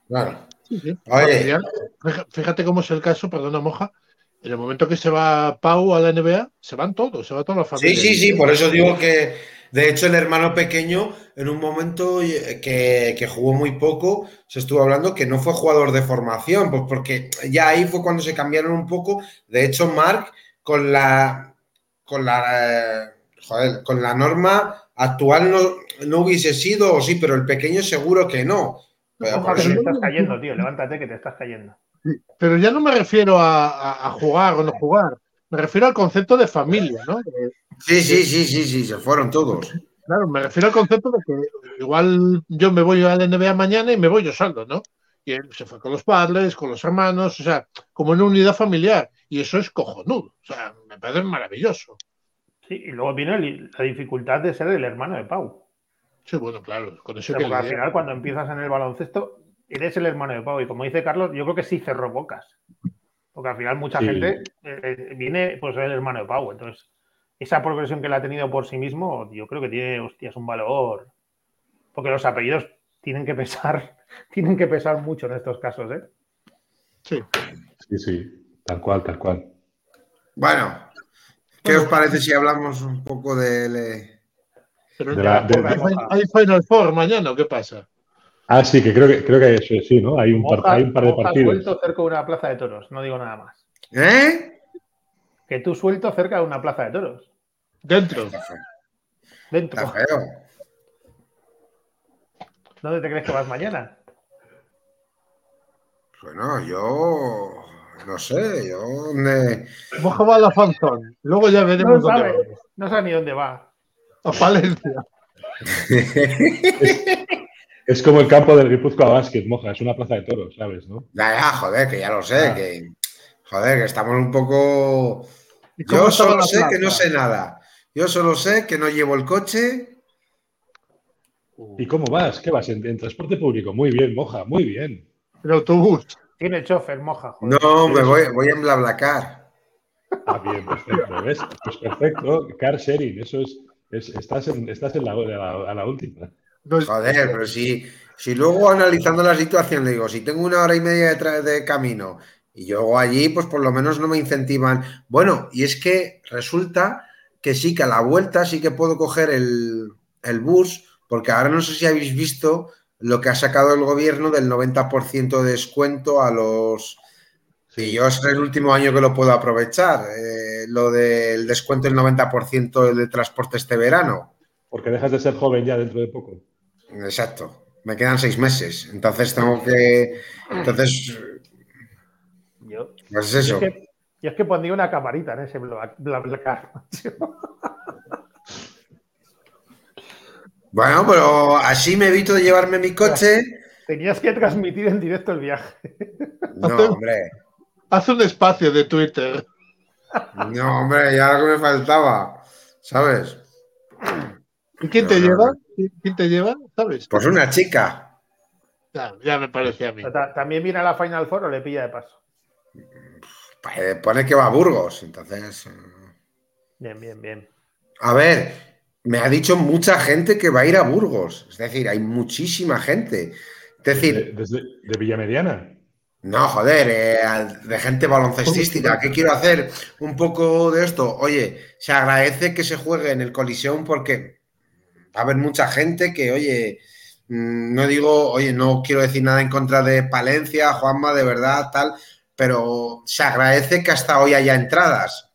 Claro. Fíjate cómo es el caso, perdona, Moja. En el momento que se va Pau a la NBA, se van todos, se va toda la familia. Sí, sí, sí, por eso digo que, de hecho, el hermano pequeño, en un momento que, jugó muy poco, se estuvo hablando que no fue jugador de formación, pues porque ya ahí fue cuando se cambiaron un poco. De hecho, Mark, con la, con la, joder, con la norma actual no, no hubiese sido, o sí, pero el pequeño seguro que no. Pero te estás cayendo, tío, levántate que te estás cayendo. Pero ya no me refiero a, jugar o no jugar, me refiero al concepto de familia, ¿no? Sí, sí, sí, sí, sí, se fueron todos. Claro, me refiero al concepto de que igual yo me voy a la NBA mañana y me voy yo saldo, ¿no? y él se fue con los padres, con los hermanos, o sea, como una unidad familiar. Y eso es cojonudo. O sea, me parece maravilloso. Sí, y luego viene la dificultad de ser el hermano de Pau. Sí, bueno, claro, con eso que al final, cuando empiezas en el baloncesto, eres el hermano de Pau. Y como dice Carlos, yo creo que sí cerró bocas. Porque al final mucha gente eh, viene pues el hermano de Pau. Entonces, esa progresión que él ha tenido por sí mismo, yo creo que tiene, hostias, un valor. Porque los apellidos tienen que pesar, *laughs* tienen que pesar mucho en estos casos, ¿eh? Sí. Sí, sí, tal cual, tal cual. Bueno, ¿qué os parece si hablamos un poco de... ¿Hay Final Four mañana qué pasa? Ah, sí, que creo que, creo que eso, sí, ¿no? Hay un, par, hay un par de partidos. suelto cerca de una plaza de toros, no digo nada más. ¿Eh? Que tú suelto cerca de una plaza de toros. Dentro. Dentro. Está feo. ¿Dónde te crees que vas mañana? Bueno, yo no sé, yo dónde. Moja va a la Fanzón. Luego ya veremos no dónde sabe, va. No sabe ni dónde va. A Palencia. *laughs* Es como el campo del Guipúzcoa Basket, moja, es una plaza de toros, ¿sabes? ¿no? Ya, ya, joder, que ya lo sé, ah. que. Joder, que estamos un poco. Yo solo sé que no sé nada. Yo solo sé que no llevo el coche. ¿Y cómo vas? ¿Qué vas? ¿En, transporte público? Muy bien, moja, muy bien. El autobús. Tiene chofer, moja. Joder. No, me voy, voy en BlaBlaCar. Ah, bien, perfecto. ¿Ves? Pues perfecto. Car sharing, eso es. estás en, estás en la, a la última. Joder, pero si, si luego analizando la situación le digo, si tengo una hora y media de, de camino y yo allí, pues por lo menos no me incentivan. Bueno, y es que resulta que sí que a la vuelta sí que puedo coger el, bus, porque ahora no sé si habéis visto lo que ha sacado el gobierno del 90% de descuento a los... Y yo es el último año que lo puedo aprovechar, eh, lo del descuento del 90% de transporte este verano. Porque dejas de ser joven ya dentro de poco. Exacto. Me quedan seis meses. Entonces tengo que. Entonces. Yo. Pues eso. Yo es que, yo es que pondría una camarita en ese BlaBlaCar. bueno, pero así me evito de llevarme mi coche. Tenías que transmitir en directo el viaje. No, hombre. Haz un espacio de Twitter. No, hombre, ya lo que me faltaba. ¿Sabes? ¿Y quién te lleva? ¿Quién te lleva? ¿Sabes? Pues una chica. Ya, me parecía a mí. ¿También viene a la Final Four o le pilla de paso? Pues, pone que va a Burgos, entonces. Eh. Bien, bien, bien. A ver, me ha dicho mucha gente que va a ir a Burgos. Es decir, hay muchísima gente. Es decir. ¿Desde, de Villamediana? No, joder, eh, de gente baloncestística. ¿Qué quiero hacer? Un poco de esto. Oye, se agradece que se juegue en el Coliseum porque va a haber mucha gente que, oye, mm, no digo, oye, no quiero decir nada en contra de Palencia, Juanma, de verdad, tal, pero se agradece que hasta hoy haya entradas.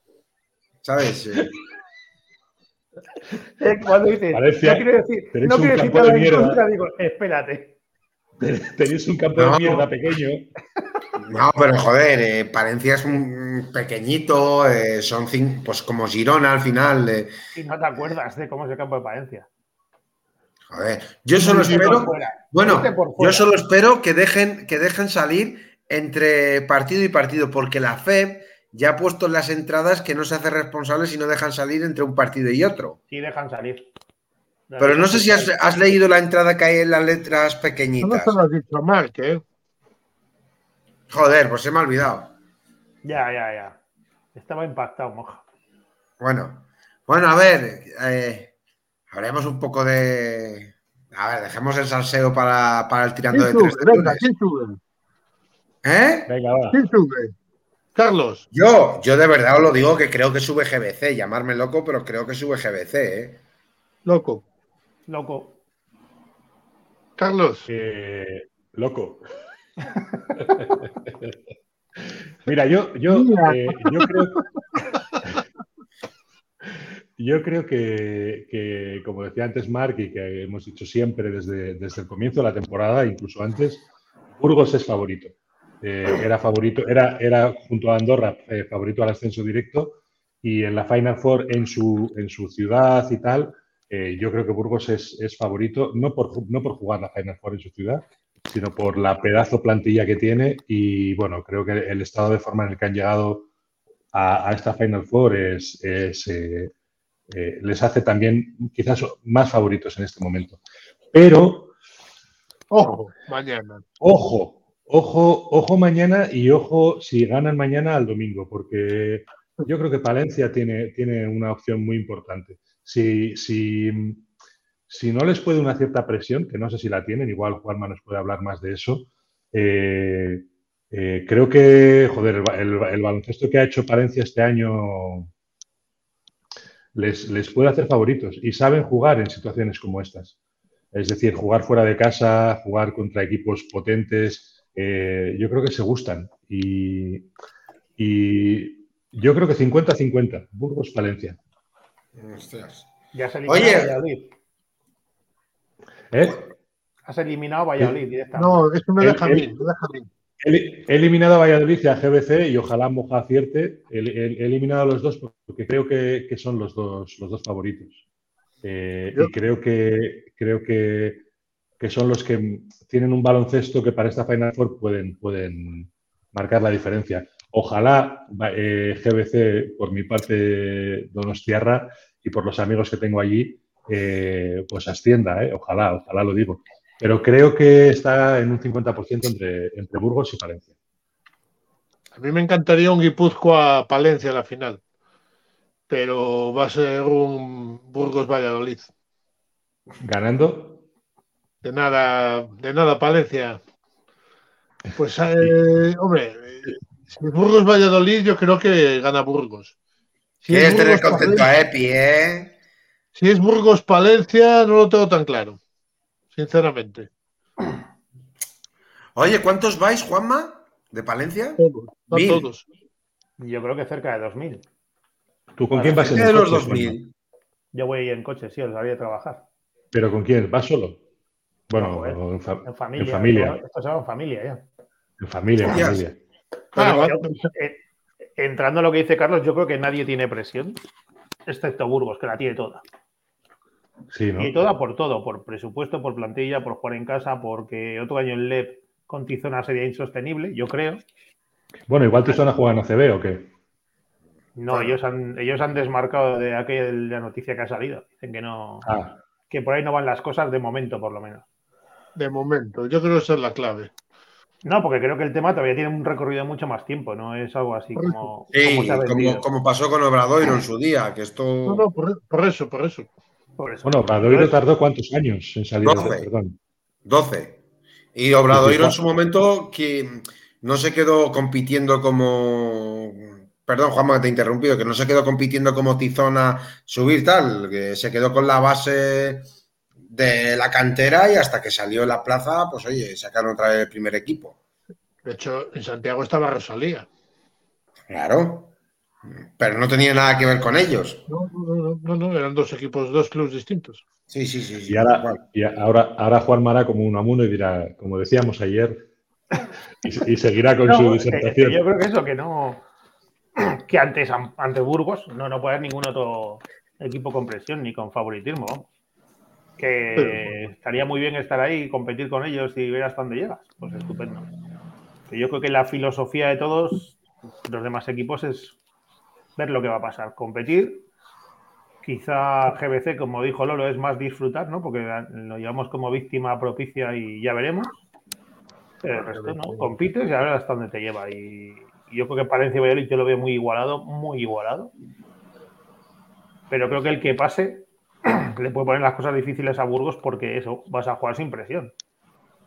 ¿Sabes? *laughs* Eh, cuando dices, no quiero decir, no quiero decir nada en contra, digo, espérate. *laughs* Tenéis un campo de mierda pequeño. No, pero joder, eh, Palencia es un pequeñito, eh, son pues como Girona al final. Y no te acuerdas de cómo es el campo de Palencia. A ver, yo solo espero. Bueno, yo solo espero que dejen, que dejen salir entre partido y partido, porque la FEB ya ha puesto en las entradas que no se hace responsable si no dejan salir entre un partido y otro. Sí, dejan salir. Pero no sé si has, leído la entrada que hay en las letras pequeñitas. No se lo has dicho mal, ¿qué? Joder, pues se me ha olvidado. Ya, ya, ya. Estaba impactado, moja. Bueno, bueno, a ver. Eh, Haremos un poco de. A ver, dejemos el salseo para, para el tirando de tres. Venga, ¿quién sube? ¿Eh? Venga, va. ¿Quién sube? Carlos. Yo, yo de verdad os lo digo que creo que sube GBC. Llamarme loco, pero creo que sube GBC, ¿eh? Loco. Loco. Carlos. Eh, loco. *laughs* Mira, yo, yo, eh, yo creo. Yo creo que, como decía antes Mark y que hemos dicho siempre desde, desde el comienzo de la temporada, incluso antes, Burgos es favorito. Eh, era favorito, era, era junto a Andorra eh, favorito al ascenso directo y en la Final Four en su, en su ciudad y tal, eh, yo creo que Burgos es, favorito, no por, no por jugar la Final Four en su ciudad, sino por la pedazo plantilla que tiene y bueno, creo que el estado de forma en el que han llegado a, esta Final Four es, eh, les hace también quizás más favoritos en este momento. Pero, ojo, mañana. Ojo, ojo, ojo mañana y ojo si ganan mañana al domingo, porque yo creo que Palencia tiene, tiene una opción muy importante. Si, si, si no les puede una cierta presión, que no sé si la tienen, igual Juanma nos puede hablar más de eso, eh, eh, creo que, joder, el, baloncesto que ha hecho Palencia este año les, les, puede hacer favoritos y saben jugar en situaciones como estas. Es decir, jugar fuera de casa, jugar contra equipos potentes, eh, yo creo que se gustan. Y, yo creo que 50-50, Burgos-Palencia. Ya se Oye, ¿Eh? Has eliminado a Valladolid directamente. No, eso me deja a mí, He eliminado a Valladolid y a GBC y ojalá Moja acierte. He, eliminado a los dos porque creo que, son los dos, los dos favoritos. Eh, y creo que creo que, son los que tienen un baloncesto que para esta Final Four pueden, pueden marcar la diferencia. Ojalá eh, GBC, por mi parte, Donostiarra y por los amigos que tengo allí, eh, pues ascienda, ¿eh? ojalá, ojalá lo digo. Pero creo que está en un 50% entre, entre Burgos y Palencia. A mí me encantaría un Guipúzcoa-Palencia a la final, pero va a ser un Burgos-Valladolid. ¿Ganando? De nada, de nada, Palencia. Pues, eh, hombre, si Burgos-Valladolid, yo creo que gana Burgos. Si Quieres tener contento a Epi, ¿eh? Si es Burgos Palencia, no lo tengo tan claro, sinceramente. Oye, ¿cuántos vais, Juanma? ¿De Palencia? Todos, todos. Yo creo que cerca de 2.000. ¿Tú con quién vas en de los 2.000? Yo voy en coche, sí, os haría trabajar. ¿Pero con quién? ¿Vas solo? Bueno, en, familia. En familia. Esto se llama familia ya. En familia, en familia. Eh, entrando a lo que dice Carlos, yo creo que nadie tiene presión, excepto Burgos, que la tiene toda. Y toda por todo, por presupuesto, por plantilla, por jugar en casa, porque otro año el LEP con Tizona sería insostenible, yo creo. Bueno, igual Tizona juega en OCB o qué. No, ellos, han, ellos han desmarcado de aquella noticia que ha salido. Dicen que no. Ah. Que por ahí no van las cosas de momento, por lo menos. De momento, yo creo que esa es la clave. No, porque creo que el tema todavía tiene un recorrido de mucho más tiempo, no es algo así como. como, pasó con Obradoiro en su día, que esto. No, no, por eso, por eso. Bueno, Obradoiro tardó cuántos años en salir 12, perdón. 12. Y Obradoiro en su momento que no se quedó compitiendo como. Perdón, Juanma, te he interrumpido, que no se quedó compitiendo como Tizona subir tal, que se quedó con la base de la cantera y hasta que salió la plaza, pues oye, sacaron otra vez el primer equipo. De hecho, en Santiago estaba Rosalía. Claro. Pero no tenía nada que ver con ellos. No, no, no, eran dos equipos, dos clubes distintos. Sí, sí, sí. y, ahora, y ahora, ahora Juan Mará como un amuno y dirá, como decíamos ayer, y, seguirá con su disertación. yo creo que eso, que no. Que antes, ante Burgos, no, no puede haber ningún otro equipo con presión ni con favoritismo. Que estaría muy bien estar ahí y competir con ellos y ver hasta dónde llegas. Pues estupendo. Yo creo que la filosofía de todos los demás equipos es ver lo que va a pasar. Competir, quizá GBC, como dijo Lolo, es más disfrutar, ¿no? Porque lo llevamos como víctima propicia y ya veremos. Pero el resto, ¿no? Compites y a ver hasta dónde te lleva. Y, yo creo que Palencia y Valladolid yo lo veo muy igualado, muy igualado. Pero creo que el que pase *clears throat* le puede poner las cosas difíciles a Burgos porque eso, vas a jugar sin presión.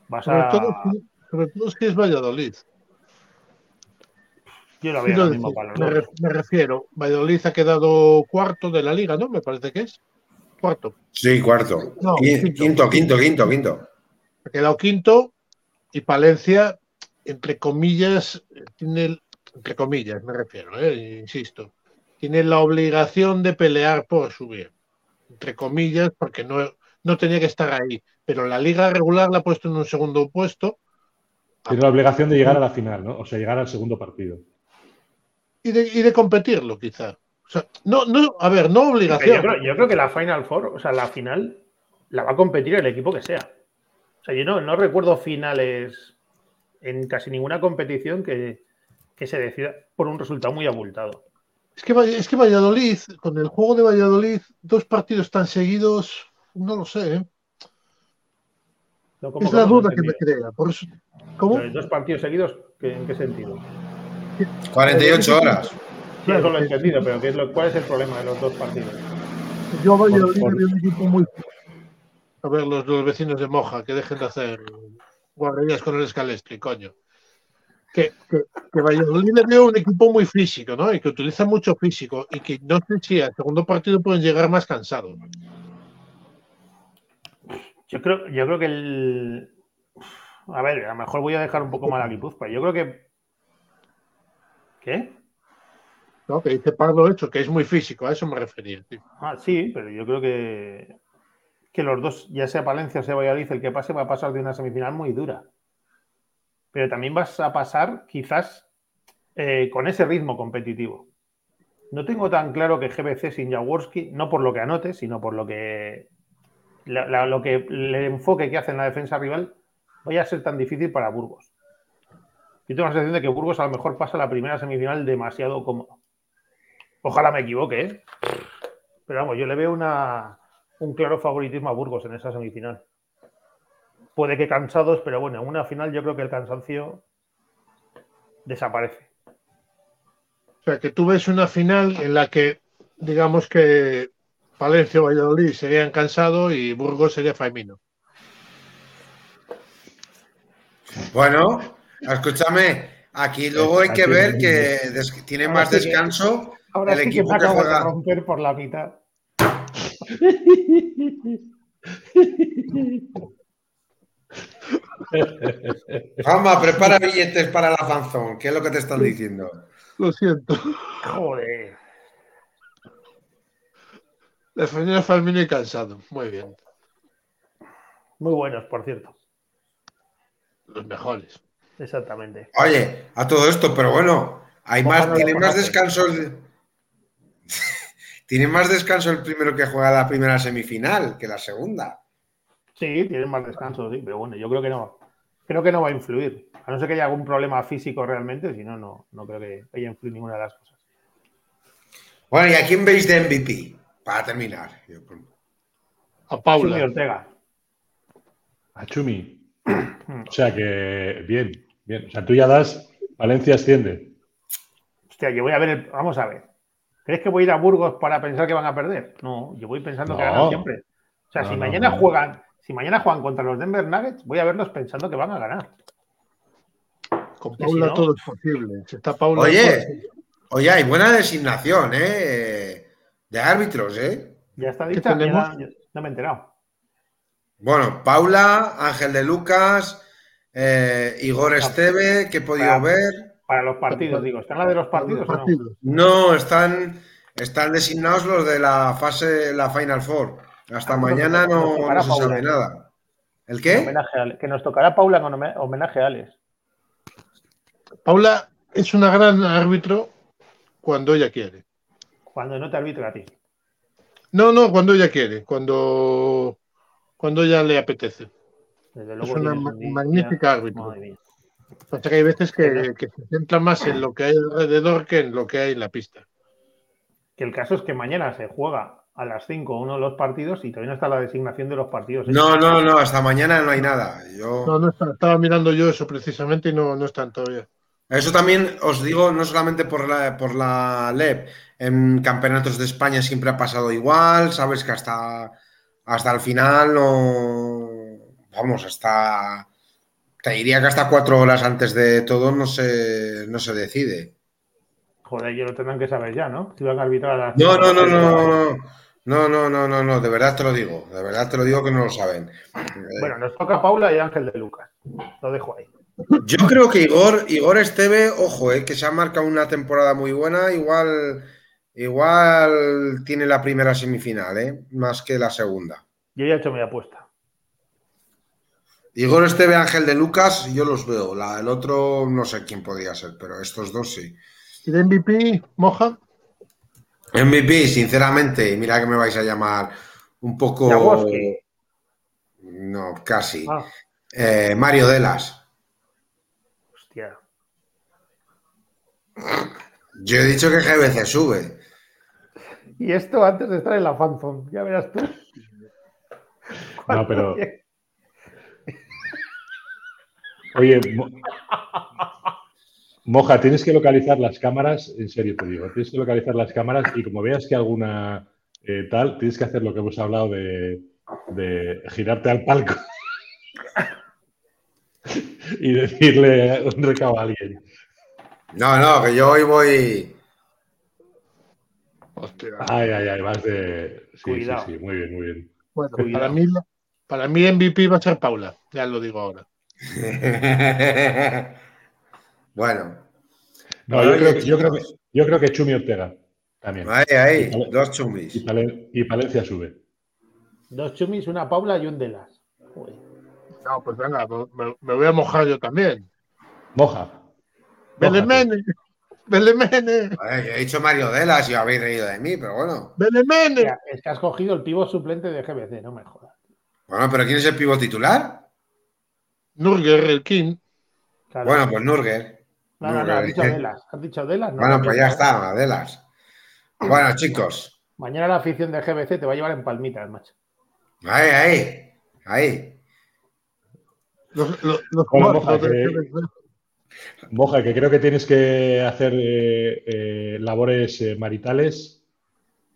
Vas a... sobre, todo, sobre todo que es Valladolid. Yo lo veo mismo me, refiero, Valladolid ha quedado cuarto de la liga, ¿no? Me parece que es. Cuarto. Sí, cuarto. quinto, quinto, quinto, quinto, Ha quedado quinto y Palencia, entre comillas, tiene, entre comillas me refiero, ¿eh? insisto, tiene la obligación de pelear por subir. Entre comillas, porque no, no tenía que estar ahí. Pero la liga regular la ha puesto en un segundo puesto. Tiene la obligación de llegar a la final, ¿no? O sea, llegar al segundo partido y de, competirlo, quizá. O sea, no, no, a ver, no obligación. Yo creo, que la Final Four, o sea, la final, la va a competir el equipo que sea. O sea, yo no, no recuerdo finales en casi ninguna competición que, que se decida por un resultado muy abultado. Es que, es que Valladolid, con el juego de Valladolid, dos partidos tan seguidos, no lo sé. ¿eh? es la duda que me crea. Por eso, ¿Cómo? ¿Dos partidos seguidos? ¿En qué sentido? 48 horas. *laughs* Sí, eso lo he entendido, pero ¿qué es lo, ¿cuál es el problema de los dos partidos? Yo Valladolid por, un equipo muy. A ver, los, los, vecinos de Moja, que dejen de hacer guarderías con el escalestri, coño que, que, Valladolid le veo un equipo muy físico, ¿no? Y que utiliza mucho físico y que no sé si al segundo partido pueden llegar más cansados. Yo creo, yo creo que el. A ver, a lo mejor voy a dejar un poco mal a Guipúzcoa. Yo creo que. ¿Qué? No, que dice Pablo hecho, que es muy físico, a eso me refería. Ah, sí, pero yo creo que, que los dos, ya sea Palencia o sea Valladolid, el que pase va a pasar de una semifinal muy dura pero también vas a pasar quizás eh, con ese ritmo competitivo. No tengo tan claro que GBC sin Jaworski, no por lo que anote, sino por lo que, lo que el enfoque que hace en la defensa rival vaya a ser tan difícil para Burgos. Yo tengo la sensación de que Burgos a lo mejor pasa la primera semifinal demasiado cómodo. Ojalá me equivoque, ¿eh? Pero vamos, yo le veo una, un claro favoritismo a Burgos en esa semifinal puede que cansados, pero bueno, en una final yo creo que el cansancio desaparece. O sea, que tú ves una final en la que, digamos que Palencia o Valladolid serían cansados y Burgos sería Faimino. Bueno, escúchame, aquí luego hay que ver que tiene más descanso. Ahora el equipo que, juega... a romper por la mitad. Vamos, prepara billetes para la fanzón. ¿Qué es lo que te están diciendo? Lo siento. Joder. Defender a Falmino y cansado. Muy bien. Muy buenos, por cierto. Los mejores. Exactamente. Oye, a todo esto, pero bueno, hay más, tiene más descanso. *laughs* tiene más descanso el primero que juega la primera semifinal que la segunda. Sí, tienen más descanso, sí, pero bueno, yo creo que no. Creo que no va a influir. A no ser que haya algún problema físico realmente, si no, no, no creo que vaya a influir ninguna de las cosas. Bueno, ¿y a quién veis de MVP? Para terminar. A Paula. Chumi Ortega. A Chumi. O sea que, bien, bien. O sea, tú ya das, Valencia asciende. Hostia, yo voy a ver, el, vamos a ver. ¿Crees que voy a ir a Burgos para pensar que van a perder? No, yo voy pensando que ganan siempre. O sea, si mañana juegan si mañana juegan contra los Denver Nuggets, voy a verlos pensando que van a ganar. Con Paula todo es posible. oye, oye, hay buena designación, ¿eh? De árbitros, ¿eh? Ya está dicha, no me he enterado. Bueno, Paula, Ángel de Lucas, eh, Igor Esteve, que he podido ver. Para los partidos, digo. ¿Están la de los partidos, o no? No, están, están designados los de la fase, la Final Four. Hasta mañana no, se sabe nada. ¿El qué? que nos tocará Paula con homenaje a Alex. Paula es una gran árbitro cuando ella quiere. Cuando no te arbitra a ti. No, no, cuando ella quiere, cuando, cuando ella le apetece. es una magnífica árbitro. Pasa que hay veces que, que, se centra más en lo que hay alrededor que en lo que hay en la pista. Que el caso es que mañana se juega a las 5 uno de los partidos y todavía no está la designación de los partidos. No, no, no, hasta mañana no hay nada. No, no está, estaba mirando yo eso precisamente y no, no están todavía. Eso también os digo, no solamente por la, por la LEP, en campeonatos de España siempre ha pasado igual, sabes que hasta, hasta el final no. Vamos, hasta. Te diría que hasta cuatro horas antes de todo no se, no se decide. Joder, ellos lo tendrán que saber ya, ¿no? Si van a arbitrar a. No, no, no, no, no. No, no, no, no, no, de verdad te lo digo, de verdad te lo digo que no lo saben. Bueno, nos toca Paula y Ángel de Lucas. Lo dejo ahí. Yo creo que Igor, Igor Esteve, ojo, eh, que se ha marcado una temporada muy buena, igual, igual tiene la primera semifinal, eh, más que la segunda. Yo ya he hecho mi apuesta. Igor Esteve, Ángel de Lucas, yo los veo. La, el otro no sé quién podría ser, pero estos dos sí. ¿Y de MVP, Moja? MVP, sinceramente, mira que me vais a llamar un poco. No, casi. Ah. Eh, Mario Delas. Hostia. Yo he dicho que GBC sube. Y esto antes de estar en la fanzone, ya verás tú. *laughs* No, pero. Oye, Mo- Moja, tienes que localizar las cámaras, en serio te digo, tienes que localizar las cámaras y como veas que alguna eh, tal, tienes que hacer lo que hemos hablado de, de girarte al palco *laughs* y decirle un recado a alguien. No, no, que yo hoy voy. Hostia. Ay, ay, ay, vas de. Sí, Cuidado. sí, sí, muy bien, muy bien. Bueno, Cuidado. para mí, para mí MVP va a ser Paula, ya lo digo ahora. *laughs* bueno, No, yo creo, que- yo, creo que, yo creo que Chumi Ortega también. ahí, ahí, dos Y, chumis. Y Palencia sube. Dos chumis, una Paula y un Delas. Joder. No, pues venga, me, me voy a mojar yo también. Moja. Belemene, Belemene, yo he dicho Mario Delas y habéis reído de mí, pero bueno. Belemene. Es que has cogido el pivo suplente de GBC, no me jodas. Bueno, pero ¿quién es el pivo titular? Nurger, el King. Claro. Bueno, pues Nurger. no, no, no, has dicho Delas. Has dicho Delas. no Bueno, pues ya ¿eh? está, Delas. Bueno, chicos, Mañana la afición de GBC te va a llevar en palmitas, macho. ahí, ahí, ahí. Los, los, los Moja, que- creo que tienes que hacer eh, eh, labores eh, maritales.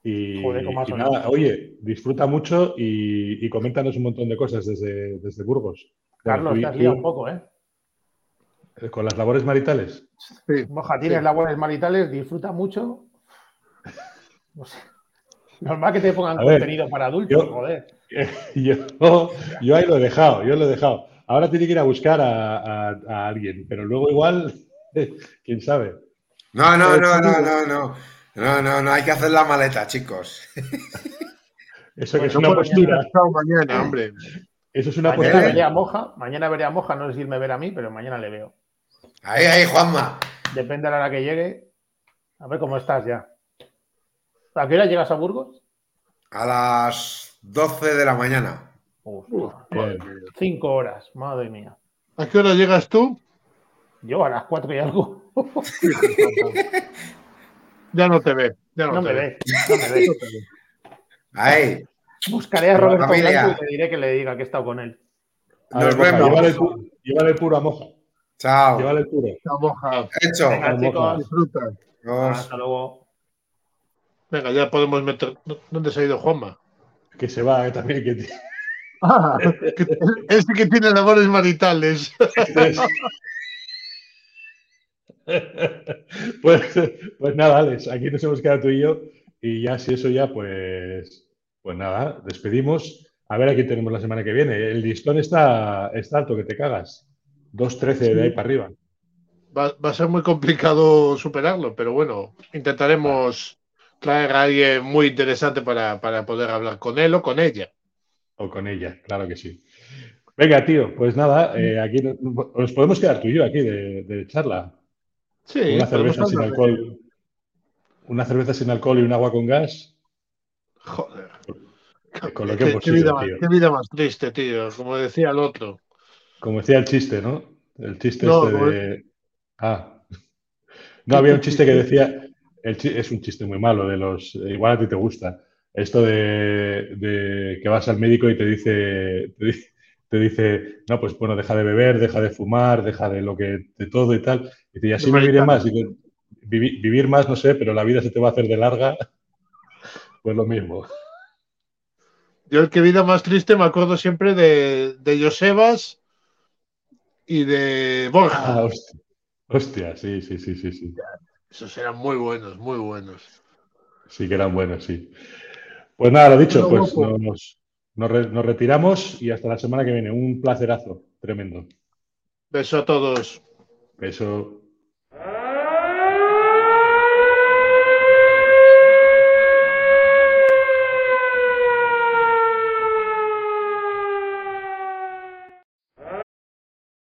Y, Joder, cómo ha y sonado. nada, oye, disfruta mucho y, y coméntanos un montón de cosas desde, desde Burgos. Bueno, Carlos, tú te has tú, liado un poco, ¿eh? Con las labores maritales. sí. Moja, tienes labores maritales, disfruta mucho. No sé. Normal que te pongan A ver, contenido para adultos, yo- joder. *laughs* Yo, yo ahí lo he dejado, yo lo he dejado. Ahora tiene que ir a buscar a, a- a alguien, pero luego igual, *laughs* quién sabe. No, no, no, no, no, no. No, no, no, hay que hacer la maleta, chicos. *laughs* Eso que es No una postura. hasta mañana, hombre. Eso es una Mañana postura. veré a Moja, mañana veré a Moja, no sé si él me verá a mí, pero mañana le veo. Ahí, ahí, Juanma. Depende de la hora que llegue. A ver cómo estás ya. ¿A qué hora llegas a Burgos? A las 12 de la mañana. Uf, Bien. Cinco horas, madre mía. ¿A qué hora llegas tú? Yo a las cuatro y algo. Ya no te ve. Ya no, No te me ve. ve, no me ve. Ahí. Buscaré a Roberto. Blanco y le diré que le diga que he estado con él. A ver, Nos Moja, vemos. llévale, llévale puro a Moja. Chao. Llévale el puro. La moja. Hecho. Venga, Moja. chicos. Disfruta. Hasta luego. Venga, ya podemos meter. ¿Dónde se ha ido Juanma? Que se va eh, también. Que Ah, ese que tiene labores maritales. *laughs* pues, pues nada, Alex, aquí nos hemos quedado tú y yo. Y ya, si eso ya, pues, pues nada, despedimos. A ver a quién tenemos la semana que viene. El listón está, está alto, que te cagas. 2.13 de ahí para arriba. Va, va a ser muy complicado superarlo, pero bueno, intentaremos traer a alguien muy interesante para, para poder hablar con él o con ella. O con ella, claro que sí. Venga, tío, pues nada, eh, aquí nos, podemos quedar tú y yo aquí de, de charla. Sí, Una cerveza sin alcohol. Una cerveza sin alcohol y un agua con gas. Joder. Con lo que Qué, hemos qué sido, vida más, tío. qué vida más triste, tío. Como decía el otro. Como decía el chiste, ¿no? El chiste No, este no de. Ah. No, había un chiste que decía. El es un chiste muy malo, de los. Igual a ti te gusta. Esto de, de que vas al médico y te dice, te dice. te dice, no, pues bueno, deja de beber, deja de fumar, deja de lo que. de todo y tal. Y dice, y así viviré más. Y dice, "Vivi- vivir más, no sé, pero la vida se te va a hacer de larga. *laughs* Pues lo mismo. Yo el que vida más triste me acuerdo siempre de, de Josebas y de Borja. Ah, hostia. Hostia, sí, sí, sí, sí, sí. Esos eran muy buenos, muy buenos. Sí que eran buenos, sí. Pues nada, lo dicho, pues guapo. nos, nos re- nos retiramos y hasta la semana que viene. Un placerazo, tremendo. Beso a todos. Beso.